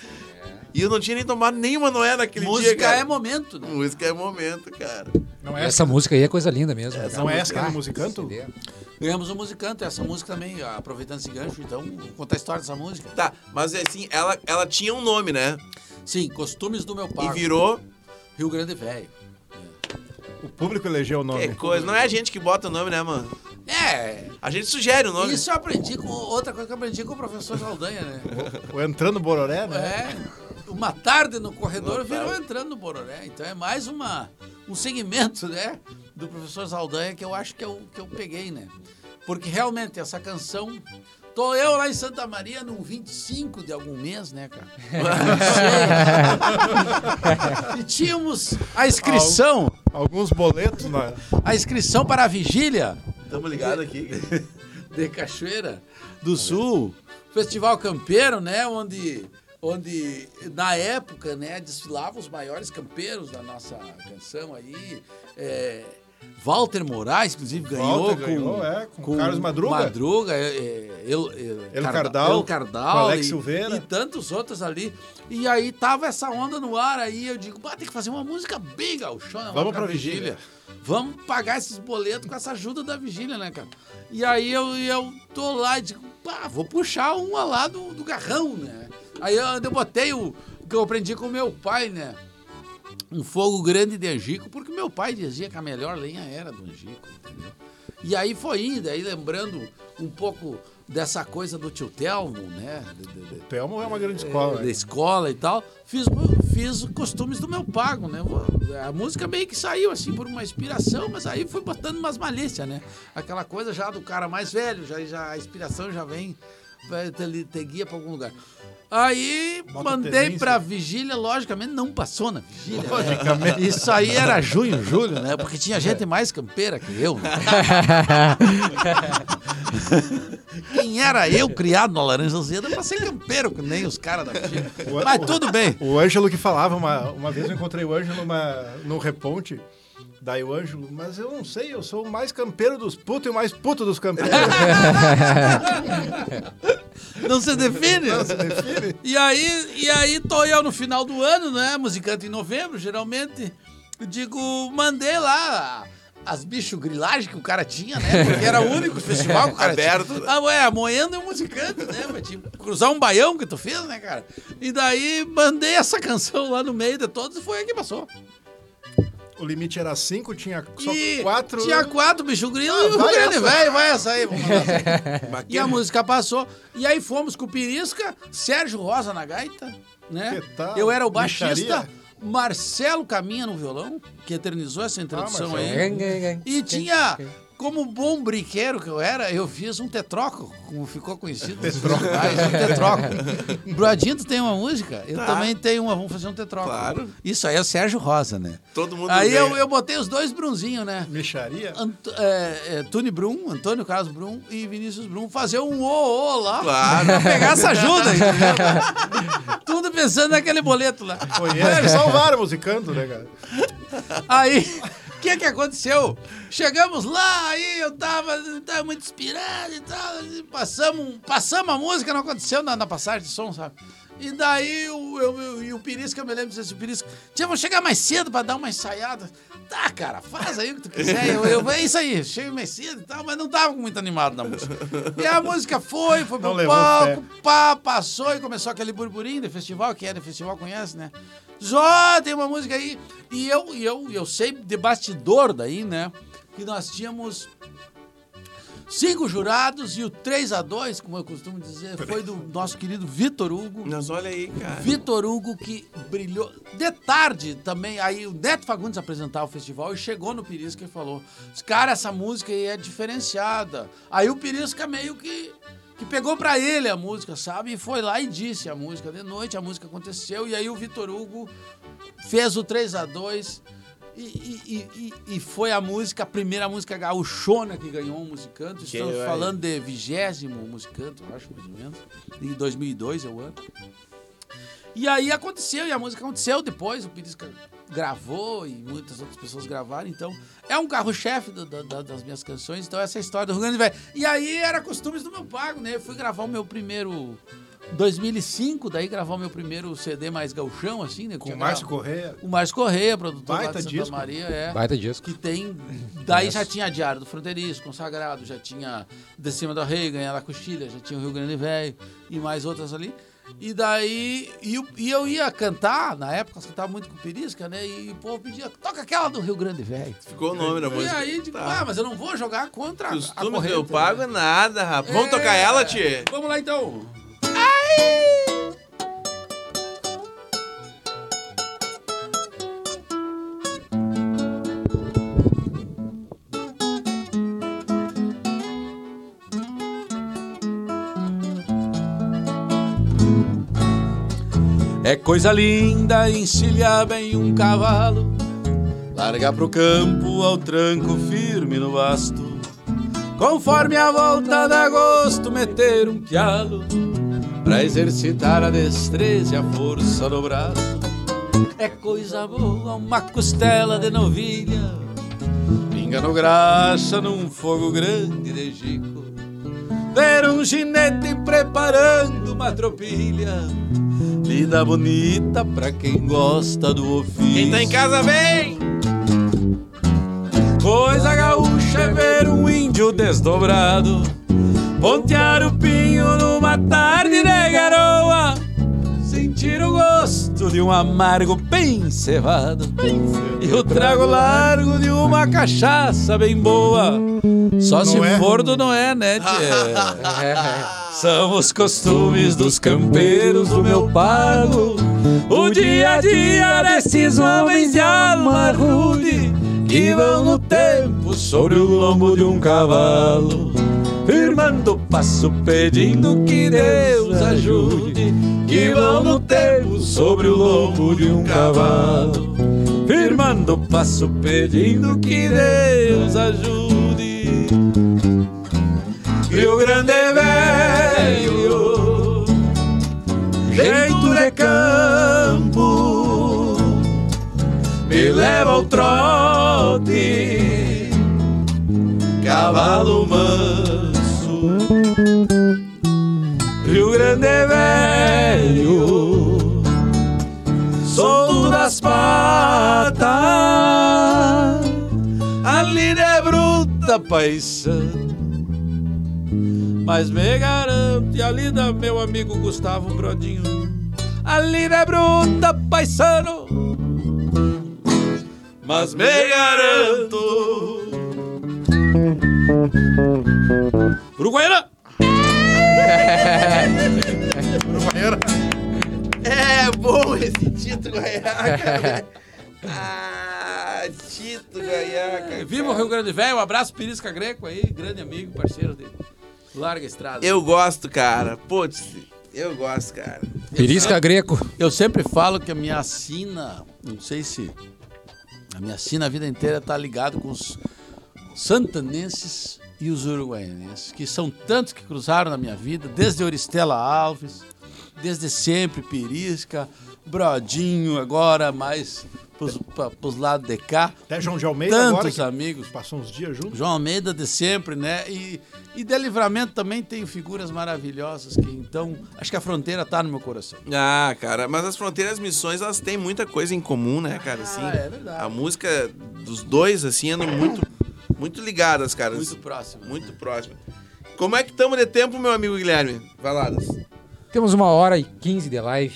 E eu não tinha nem tomado nenhuma noé naquele Música dia, cara. é momento, né? Música é momento, cara. Não é essa música aí é coisa linda mesmo. Não cara. é essa que é no Musicanto? Ganhamos o Musicanto, essa música também, aproveitando esse gancho, então, vou contar a história dessa música. Tá, mas assim, ela, ela tinha um nome, né? Sim, Costumes do Meu Pai. E virou. Rio Grande Velho. O público elegeu o nome. Que coisa. Não é a gente que bota o nome, né, mano? É, A gente sugere o nome. isso eu aprendi com outra coisa que eu aprendi com o professor Saldanha, né? O Entrando Bororé, né? É, uma tarde no corredor virou entrando no Bororé. Então é mais uma, um segmento, né? Do professor Saldanha que eu acho que eu, que eu peguei, né? Porque realmente essa canção. Tô eu lá em Santa Maria num 25 de algum mês, né, cara? Não sei. e tínhamos a inscrição, Alguns boletos na. a inscrição para a vigília Tamo ligado aqui. de Cachoeira do Sul, Festival Campeiro, né, onde onde na época, né, desfilavam os maiores campeiros da nossa canção aí, é, Walter Moraes, inclusive, ganhou Walter com, ganhou, é, com Carlos Madruga. Madruga, é, é, El, El, El Carda- Cardal, El Cardal com Alex e, Silveira. e tantos outros ali. E aí tava essa onda no ar aí, eu digo, "Bah, tem que fazer uma música bem gauchona Vamos pra pra vigília. Vamos pagar esses boletos com essa ajuda da vigília, né, cara? E aí eu, eu tô lá e digo, pá, vou puxar uma lá do, do garrão, né? Aí eu, eu botei o que eu aprendi com meu pai, né? Um fogo grande de angico, porque meu pai dizia que a melhor lenha era do angico, entendeu? E aí foi indo, aí lembrando um pouco dessa coisa do tio Telmo, né? De- Telmo é uma grande escola. da né? escola e tal, fiz, fiz costumes do meu pago, né? A música meio que saiu assim por uma inspiração, mas aí fui botando umas malícias, né? Aquela coisa já do cara mais velho, já, já a inspiração já vem, ter, ter guia pra algum lugar. Aí Bota mandei pra vigília, logicamente não passou na vigília. Logicamente. Isso aí era junho, julho, né? Porque tinha gente mais campeira que eu. Né? Quem era eu criado na Laranja Azeda pra ser campeiro, que nem os caras da vigília. O- Mas o- tudo bem. O Ângelo que falava, uma, uma vez eu encontrei o Ângelo numa, no reponte. Daí o Ângelo, mas eu não sei, eu sou o mais campeiro dos putos e o mais puto dos campeiros. Não se define. Não se define. E aí, e aí tô eu no final do ano, né? Musicante em novembro, geralmente. Digo, mandei lá as bicho grilagem que o cara tinha, né? Porque era o único festival que o cara Aberto. tinha. Ah, ué, moendo é um musicante, né? Pra te cruzar um baião que tu fez, né, cara? E daí mandei essa canção lá no meio de todos e foi aí que passou. O limite era cinco, tinha só E quatro. Tinha quatro bicho grilo Ah, e o vai grande velho, vai essa aí. Vamos mandar essa aí. E é a música passou. E aí fomos com o Pirisca, Sérgio Rosa na gaita, né? Que tal? Eu era o baixista, Micharia? Marcelo Caminha no violão, que eternizou essa introdução Ah, aí. Marcelo. E tinha, como bom briqueiro que eu era, eu fiz um tetroco, como ficou conhecido nos festivais, um tetroco. Brodinho, tu tem uma música? Eu Tá. também tenho uma, vamos fazer um tetroco. Claro. Isso aí é o Sérgio Rosa, né? Todo mundo Aí eu, eu botei os dois brunzinhos, né? Micharia? Ant é, é, Tony Brum, Antônio Carlos Brum e Vinícius Brum fazer um ô-ô lá Claro. pra pegar essa ajuda. entendeu? Tudo pensando naquele boleto lá. Foi eles salvaram musicando, né, cara? Aí, que que aconteceu? Chegamos lá, aí eu tava, tava muito inspirado e tal, passamos, passamos a música, não aconteceu na, na passagem de som, sabe? E daí o, eu, eu- e o Pirisca, eu me lembro desse Pirisca, tia, vou chegar mais cedo pra dar uma ensaiada. Tá, cara, faz aí o que tu quiser. Eu, eu, é isso aí, chego mais cedo e tal, mas não tava muito animado na música. E a música foi, foi pro palco, pá, passou e começou aquele burburinho de festival, que é de festival, conhece, né? Jó, tem uma música aí. E eu, eu, eu sei de bastidor daí, né? Que nós tínhamos cinco jurados e o 3 a 2 como eu costumo dizer, foi do nosso querido Vitor Hugo. Mas olha aí, cara. Vitor Hugo que brilhou. De tarde também, aí o Neto Fagundes apresentava o festival e chegou no Pirisca e falou: Cara, essa música aí é diferenciada. Aí o Pirisca meio que, que pegou pra ele a música, sabe? E foi lá e disse a música. De noite a música aconteceu e aí o Vitor Hugo fez o 3 a 2 e, e, e- e- foi a música, a primeira música gaúchona que ganhou um musicanto. Que Estamos vai. falando de vigésimo musicanto, acho, mais ou menos. Em 2002 é o ano. E aí aconteceu, e a música aconteceu depois, o Pirisca gravou e muitas outras pessoas gravaram, então é um carro-chefe da- da- das minhas canções, então essa é a história do Rio Grande do Velho. E aí era costumes do meu pago, né? Eu fui gravar o meu primeiro 2005, daí gravar meu primeiro CD mais gauchão, assim, né? Com o Márcio Correia. O Márcio Correia, produtor lá de Santa disco. Maria, é. Baita disco. Que tem. Daí já tinha Diário do Fronteiriço, Consagrado, já tinha De Cima do Rei, Ganhar a Coxilha, já tinha o Rio Grande Velho e mais outras ali. E daí. E, eu- e eu ia cantar, na época, eu cantava muito com Perisca, né? E o povo pedia, toca aquela do Rio Grande Velho. Ficou o nome da E música. aí, tipo, Tá. ah, mas eu não vou jogar contra a- a Costume corrente. meu pago é né? nada, rapaz. Vamos É. tocar ela, Tchê? Vamos lá então. É coisa linda encilhar bem um cavalo, largar pro campo ao tranco firme no basto. Conforme a volta da agosto, meter um pialo pra exercitar a destreza e a força do braço. É coisa boa uma costela de novilha, pinga no graxa num fogo grande de Gico. Ver um ginete preparando uma tropilha, lida bonita pra quem gosta do ofício. Quem tá em casa, vem! Coisa gaúcha é ver um índio desdobrado Pontear o pinho numa tarde de garoa Sentir o gosto de um amargo bem cevado E o trago largo de uma cachaça bem boa Só se é? for do Noé, né, tchê? São os costumes dos campeiros do meu pago. O dia a dia desses homens de alma rude Que vão no tempo sobre o lombo de um cavalo. Firmando passo pedindo que Deus ajude Que vão no tempo sobre o lombo de um cavalo. Firmando passo pedindo que Deus ajude. Rio Grande é velho, jeito de campo, me leva ao trote, cavalo manso. Rio Grande é velho, solto das patas, a lida é bruta, paisano. Mas me garante a lida, meu amigo Gustavo Brodinho. A lida é bruta, paisano. Mas me garanto. Uruguaiana! É bom esse Tito Guaiaca, velho. Ah, Tito Guaiaca. Viva o Rio Grande Velho, um abraço Pirisca Greco aí, grande amigo, parceiro dele. Larga a estrada. Eu gosto, cara. Putz, eu gosto, cara. Perisca Greco. Eu sempre falo que a minha sina, não sei se a minha sina a vida inteira tá ligado com os santanenses e os uruguaianenses, que são tantos que cruzaram na minha vida, desde Oristela Alves, desde sempre Pirisca, Brodinho, agora mais pros, pra, pros lados de cá. Até João de Almeida agora, Tantos que amigos. passou uns dias juntos. João Almeida de sempre, né? E, e de Livramento também tenho figuras maravilhosas que então acho que a fronteira tá no meu coração. Ah, cara, mas as fronteiras as missões, elas têm muita coisa em comum, né, cara? Assim, Ah, é verdade. A música dos dois, assim, andam muito, muito ligadas, cara. Muito próximo. Muito próximo. Como é que estamos de tempo, meu amigo Guilherme? Valadas. Temos uma hora e quinze de live.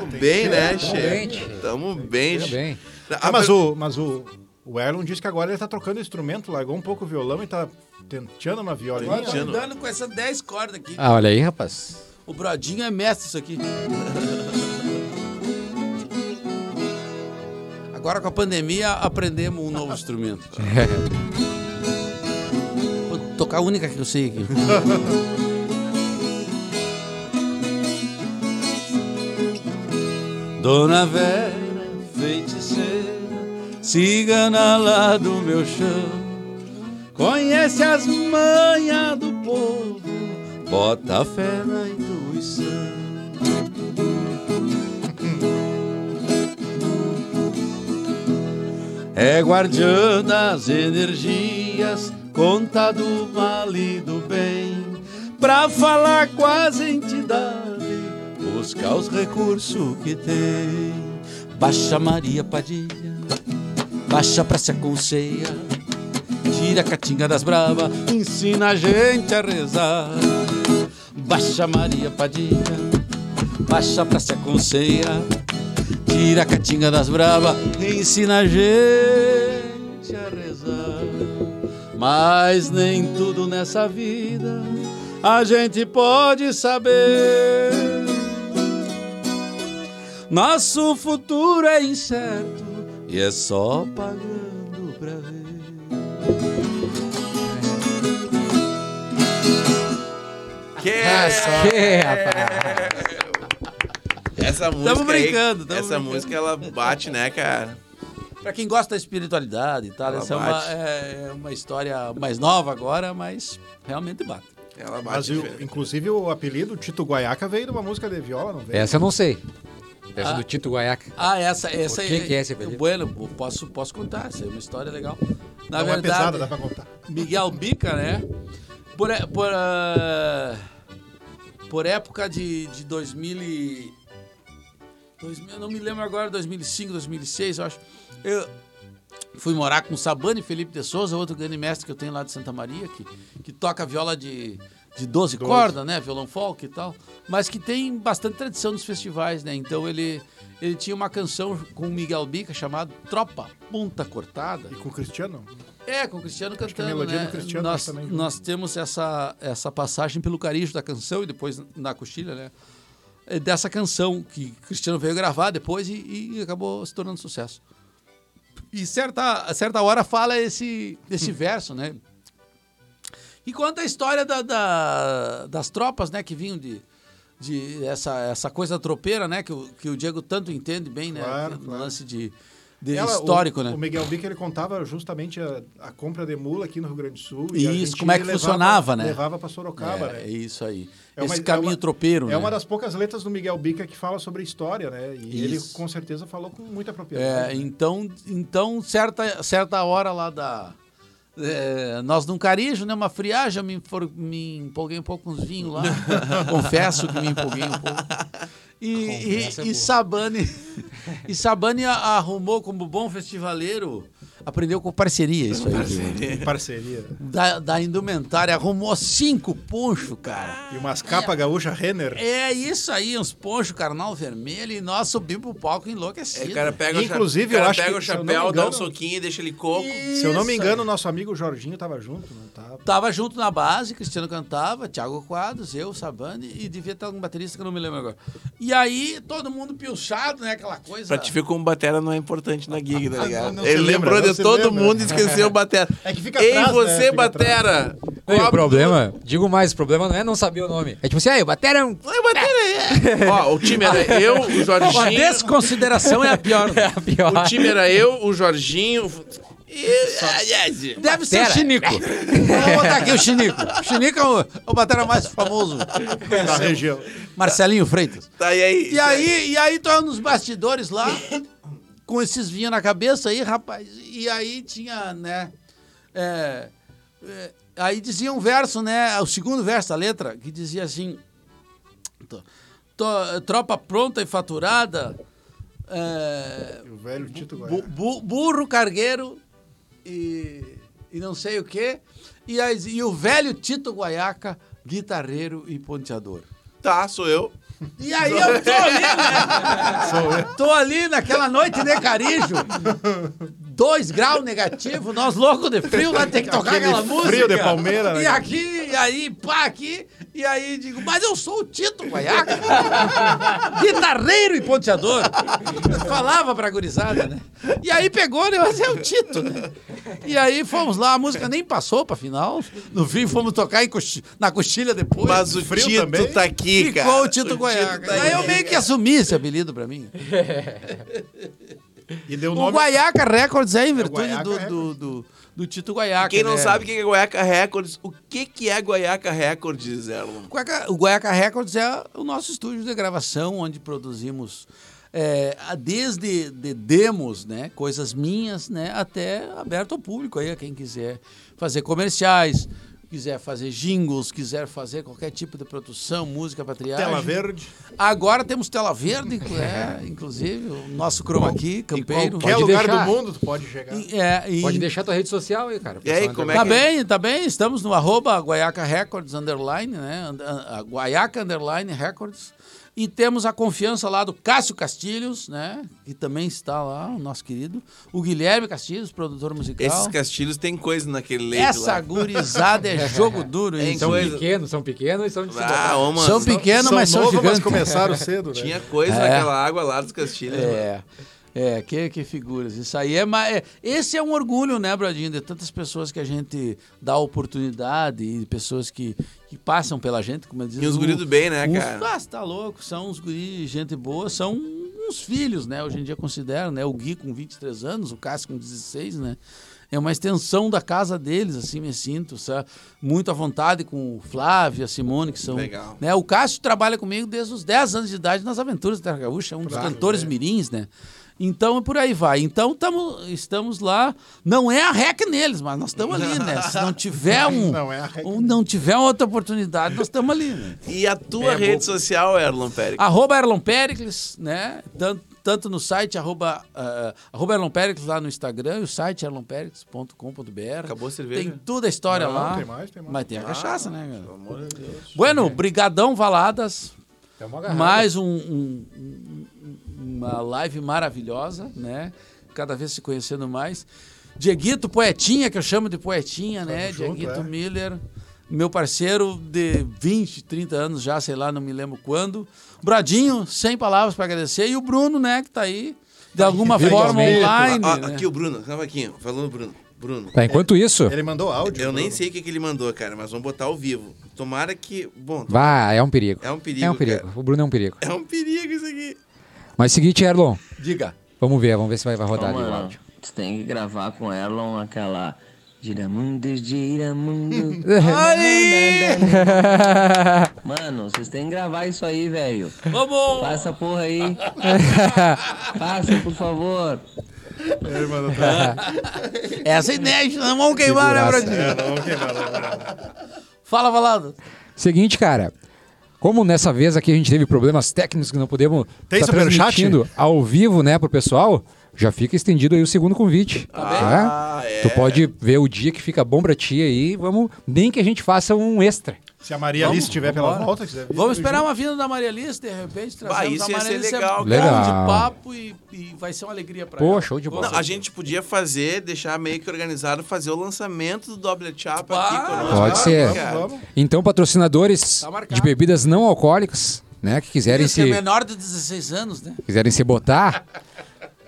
Tamo bem, né, Tamo bem, chefe? Tamo bem, bem. Ah, mas o, mas o, o Erlon disse que agora ele tá trocando instrumento, largou um pouco o violão e tá tentando uma violinha. Agora- Tentando. andando com essas 10 cordas aqui. Ah, olha aí, rapaz. O Brodinho é mestre isso aqui. Agora com a pandemia aprendemos um novo instrumento. Vou tocar a única que eu sei aqui. Dona Vera, feiticeira, cigana lá do meu chão, conhece as manhas do povo, bota fé na intuição. É guardiã das energias, conta do mal e do bem, pra falar com as entidades buscar os recursos que tem. Baixa Maria Padilha, baixa pra se aconselhar. Tira a catinga das bravas, ensina a gente a rezar. Baixa Maria Padilha, baixa pra se aconselhar. Tira a catinga das bravas, ensina a gente a rezar. Mas nem tudo nessa vida a gente pode saber. Nosso futuro é incerto e é só pagando pra ver. Que Que, rapaz. Essa música brincando, aí, tamo essa brincando. música ela bate, né, cara? Pra quem gosta da espiritualidade e tal, Ela essa é uma, é é uma história mais nova agora, mas realmente bate. Ela Mas, bate. diferente. inclusive, o apelido Tito Guaiaca veio de uma música de viola, não veio? Essa eu não sei. Essa Ah. do Tito Guaiaca. Ah, essa, essa O que que é esse apelido? Bueno, posso, posso contar, essa é uma história legal. Na não é verdade, pesada, dá pra contar. Miguel Bica, né? Por, é- por, ah, por época de, de 2000 e... 2000, eu não me lembro agora, 2005, 2006, eu acho. Eu fui morar com o Sabane Felipe de Souza, outro grande mestre que eu tenho lá de Santa Maria, que, que toca viola de, de 12, cordas, né? Violão folk e tal. Mas que tem bastante tradição nos festivais, né? Então ele, ele tinha uma canção com o Miguel Bica chamada Tropa Punta Cortada. E com o Cristiano? É, com o Cristiano que a cantando, melodia né? do Cristiano nós, também. nós temos essa, essa passagem pelo carijo da canção e depois na coxilha, né? É Dessa canção que o Cristiano veio gravar depois e, e acabou se tornando sucesso. E certa, a certa hora fala esse, esse verso, né? E conta a história da, da- das tropas, né? Que vinham de, de essa, essa coisa tropeira, né? Que o, que o Diego tanto entende bem, né? Claro, no claro. lance de, de Ela- histórico, o, né? O Miguel Bica, ele contava justamente a, a compra de mula aqui no Rio Grande do Sul. e Isso, como é que levava- funcionava, né? Levava pra Sorocaba, é, né? é isso aí. É uma- Esse é caminho uma- tropeiro, É né? uma das poucas letras do Miguel Bica que fala sobre história, né? E ele Isso. com certeza falou com muita É, propriedade. né? então, então certa, certa hora lá da. É, nós num carijo, né? Uma friagem, eu me, enfor- me empolguei um pouco com os vinhos lá. Confesso que me empolguei um pouco. E, Confessa, e, boa. e Sabane, e Sabane arrumou como bom festivaleiro, aprendeu com parceria isso aí. Em parceria. Da, da indumentária, arrumou cinco ponchos, cara. E umas capas gaúcha Renner. É isso aí, uns ponchos carnal vermelho e nós subimos pro palco enlouquecido. o cara pega Inclusive, o, cara eu acho pega que, o chapéu, dá um engano- soquinho e deixa ele coco. Se eu não me Isso engano, o nosso amigo Jorginho tava junto, não tava? Tava junto na base, Cristiano cantava, Thiago Quadros, eu, Sabane, e devia ter algum baterista que eu não me lembro agora. E aí, todo mundo pilchado, né? Aquela coisa. Pra te ver como batera não é importante na gig, tá ligado? Ele lembrou de se todo lembra. mundo e esqueceu o batera. É que fica Ei, atrás, né? você, Fica batera! Não, e o problema, digo mais, o problema não é não saber o nome. É tipo assim, aí, o Batera é um... Ei, batera! é. Ó, o time era eu, o A Jorginho. desconsideração é a pior. É a pior. O time era eu, o Jorginho. E... Deve ser o Batera. Chinico. Vamos botar aqui o Chinico. O Chinico é o, o batera mais famoso. da região. Marcelinho Freitas. Tá, e aí? E aí, e aí tô nos bastidores lá, com esses vinhos na cabeça aí, rapaz. E aí tinha, né? é, é, aí dizia um verso, né? O segundo verso da letra, que dizia assim: "Tô- tô- tropa pronta e faturada, é, O velho Tito bu- bu- burro cargueiro e, e não sei o quê. E, aí- e o velho Tito Guaiaca, guitarreiro e ponteador. Tá, sou eu. E aí eu tô ali, né? Tô ali naquela noite de Carijo. Dois graus negativo, nós loucos de frio, lá tem que tocar Aquele aquela música. frio de Palmeira, né? E aqui, e aí, pá, aqui. E aí digo, mas eu sou o Tito Guaiaca. Guitarreiro e ponteador. Falava pra gurizada, né? E aí pegou, né? Mas é o Tito, né? E aí fomos lá, a música nem passou pra final. No fim fomos tocar em coxi- na coxilha depois. Mas o frio Tito também? tá aqui, Ficou cara. o Tito Guaiaca. tá Aí eu meio que assumi esse apelido pra mim. E deu O nome. Guaiaca Records é em virtude Guaiaca do, do, do, do Tito Guaiaca. Quem não né? sabe o que é Guaiaca Records, o que, que é Guaiaca Records, Erlon? O Guaiaca Records é o nosso estúdio de gravação, onde produzimos é, desde de demos, né, coisas minhas, né, até aberto ao público aí, a quem quiser fazer comerciais, quiser fazer jingles, quiser fazer qualquer tipo de produção, música para triagem. Tela verde. Agora temos tela verde, é, inclusive, o nosso chroma key, campeiro. Qualquer Pode lugar deixar. do mundo tu pode chegar. E- é, e- Pode deixar tua rede social aí, cara. E aí, como é Tá que- bem, tá bem. Estamos no arroba Guaiaca Records, underline, né? A- Guaiaca, underline, Records. E temos a confiança lá do Cássio Castilhos, né? Que também está lá, o nosso querido. O Guilherme Castilhos, produtor musical. Esses castilhos tem coisa naquele leite Essa lá. gurizada é jogo duro, hein? São coisa- pequenos, são pequenos e são de Ah, ô, mano. São pequenos, mas são novos, mas gigantes. começaram cedo, né? Tinha coisa É. naquela água lá dos castilhos. mano. É. É, que, que figuras. Isso aí é, é. Esse é um orgulho, né, Bradinho? De tantas pessoas que a gente dá oportunidade e pessoas que, que passam pela gente, como eu disse. E os guri do bem, né, cara? Ah, tá louco. São uns guri, gente boa, são uns filhos, né? Hoje em dia considero, né? O Gui com 23 anos, o Cássio com 16, né? É uma extensão da casa deles, assim, me sinto, sabe? Muito à vontade com o Flávio, a Simone, que são... Legal. Né? O Cássio trabalha comigo desde os 10 anos de idade nas Aventuras da Terra Gaúcha, é um dos cantores mirins, né? Então, por aí vai. Então, tamo, estamos lá. Não é a rec neles, mas nós estamos ali, né? Se não tiver um... Não é a rec um- não tiver outra oportunidade, nós estamos ali, né? E a tua É, rede bom. social, Erlon Pérez? Arroba Erlon Pericles, né? Tanto, tanto no site, arroba, ah, arroba Erlon Pericles lá no Instagram e o site erlonpericles.com.br. Acabou a cerveja? Tem toda a história Não, lá. tem mais, tem mais. Mas tem a cachaça, né, Pelo cara? amor de Deus. Bueno, brigadão Valadas. É uma garrafa. Mais um- um- um- uma live maravilhosa, né? Cada vez se conhecendo mais. Dieguito Poetinha, que eu chamo de Poetinha, né? junto, Dieguito é. Miller, meu parceiro de 20, 30 anos já, sei lá, não me lembro quando. Bradinho, sem palavras para agradecer. E o Bruno, né, que tá aí, de alguma forma Virtualmente. online. Ah, né? aqui o Bruno, calma aqui, falando Bruno. Bruno. Tá, enquanto isso, Ele mandou áudio. Eu nem Bruno. sei o que, que ele mandou, cara, mas vamos botar ao vivo. Tomara que. Bom, vá, é um perigo. é um perigo. É um perigo. cara. O Bruno é um perigo. É um perigo isso aqui. Mas seguinte, Erlon, Diga. vamos ver, vamos ver se vai, vai rodar Ô, ali o mano, áudio. Tu tem que gravar com Erlon aquela. Giramundo, giramundo. Mano, vocês têm que gravar isso aí, velho. Vamos! Passa a porra aí. Passa, por favor. Ele mandou tá. Essa é inédita, não vamos queimar, né. Bradinho? É, não, vamos queimar, não. Fala, Valado. Seguinte, cara. Como nessa vez aqui a gente teve problemas técnicos que não podemos Tem tá transmitindo ao vivo, né, pro pessoal, já fica estendido aí o segundo convite. Ah, tá? é. Tu pode ver o dia que fica bom pra ti aí, vamos, nem que a gente faça um extra. Se a Maria Vamos, Alice estiver pela volta, quiser vir, Vamos esperar junto. uma vinda da Maria Alice, de repente, trazemos isso a ia Maria ser Alice, legal, é cara. de papo e, e vai ser uma alegria pra Pô, ela. show de bola. Não, a gente podia fazer, deixar meio que organizado, fazer o lançamento do Doble Chapa Ah, aqui conosco. Pode ser. Vamos, vamos. Então, patrocinadores Tá de bebidas não alcoólicas, né, que quiserem é se, menor de 16 anos, né? quiserem se botar,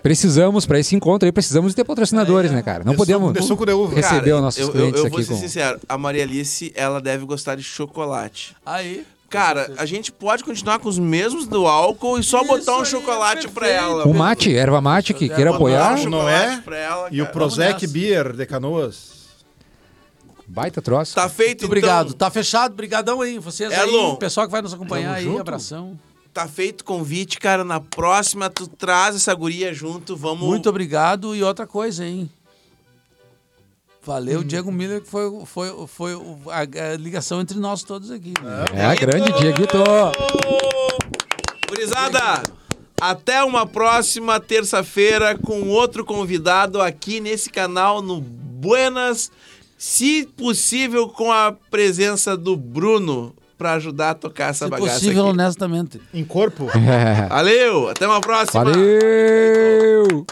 precisamos, para esse encontro aí, precisamos ter patrocinadores, né, cara? Não De podemos receber Cara, os nossos eu, eu- clientes eu vou aqui ser com... sincero, a Maria Alice, ela deve gostar de chocolate. Aí. Cara, a gente pode continuar com os mesmos do álcool e só Isso botar um aí, chocolate pra perfeito. ela. Um mate, erva mate, que queira apoiar, um Não é? pra ela, E o. Prozac. Beer de Canoas. baita troço. Tá feito, Muito obrigado. então. Tá fechado. Brigadão aí. Vocês aí, Erlon. o pessoal que vai nos acompanhar Tamo aí. junto. Abração. Tá feito o convite, cara. Na próxima, tu traz essa guria junto. Vamos. Muito obrigado. E outra coisa, hein? Valeu, Hum. Diego Miller, que foi, foi, foi a, a ligação entre nós todos aqui. né? É a grande Dieguito. Gurizada, até uma próxima terça-feira com outro convidado aqui nesse canal no Buenas. Se possível, com a presença do Bruno pra ajudar a tocar essa Se bagaça possível, aqui. honestamente. Em corpo. Valeu, até uma próxima. Valeu!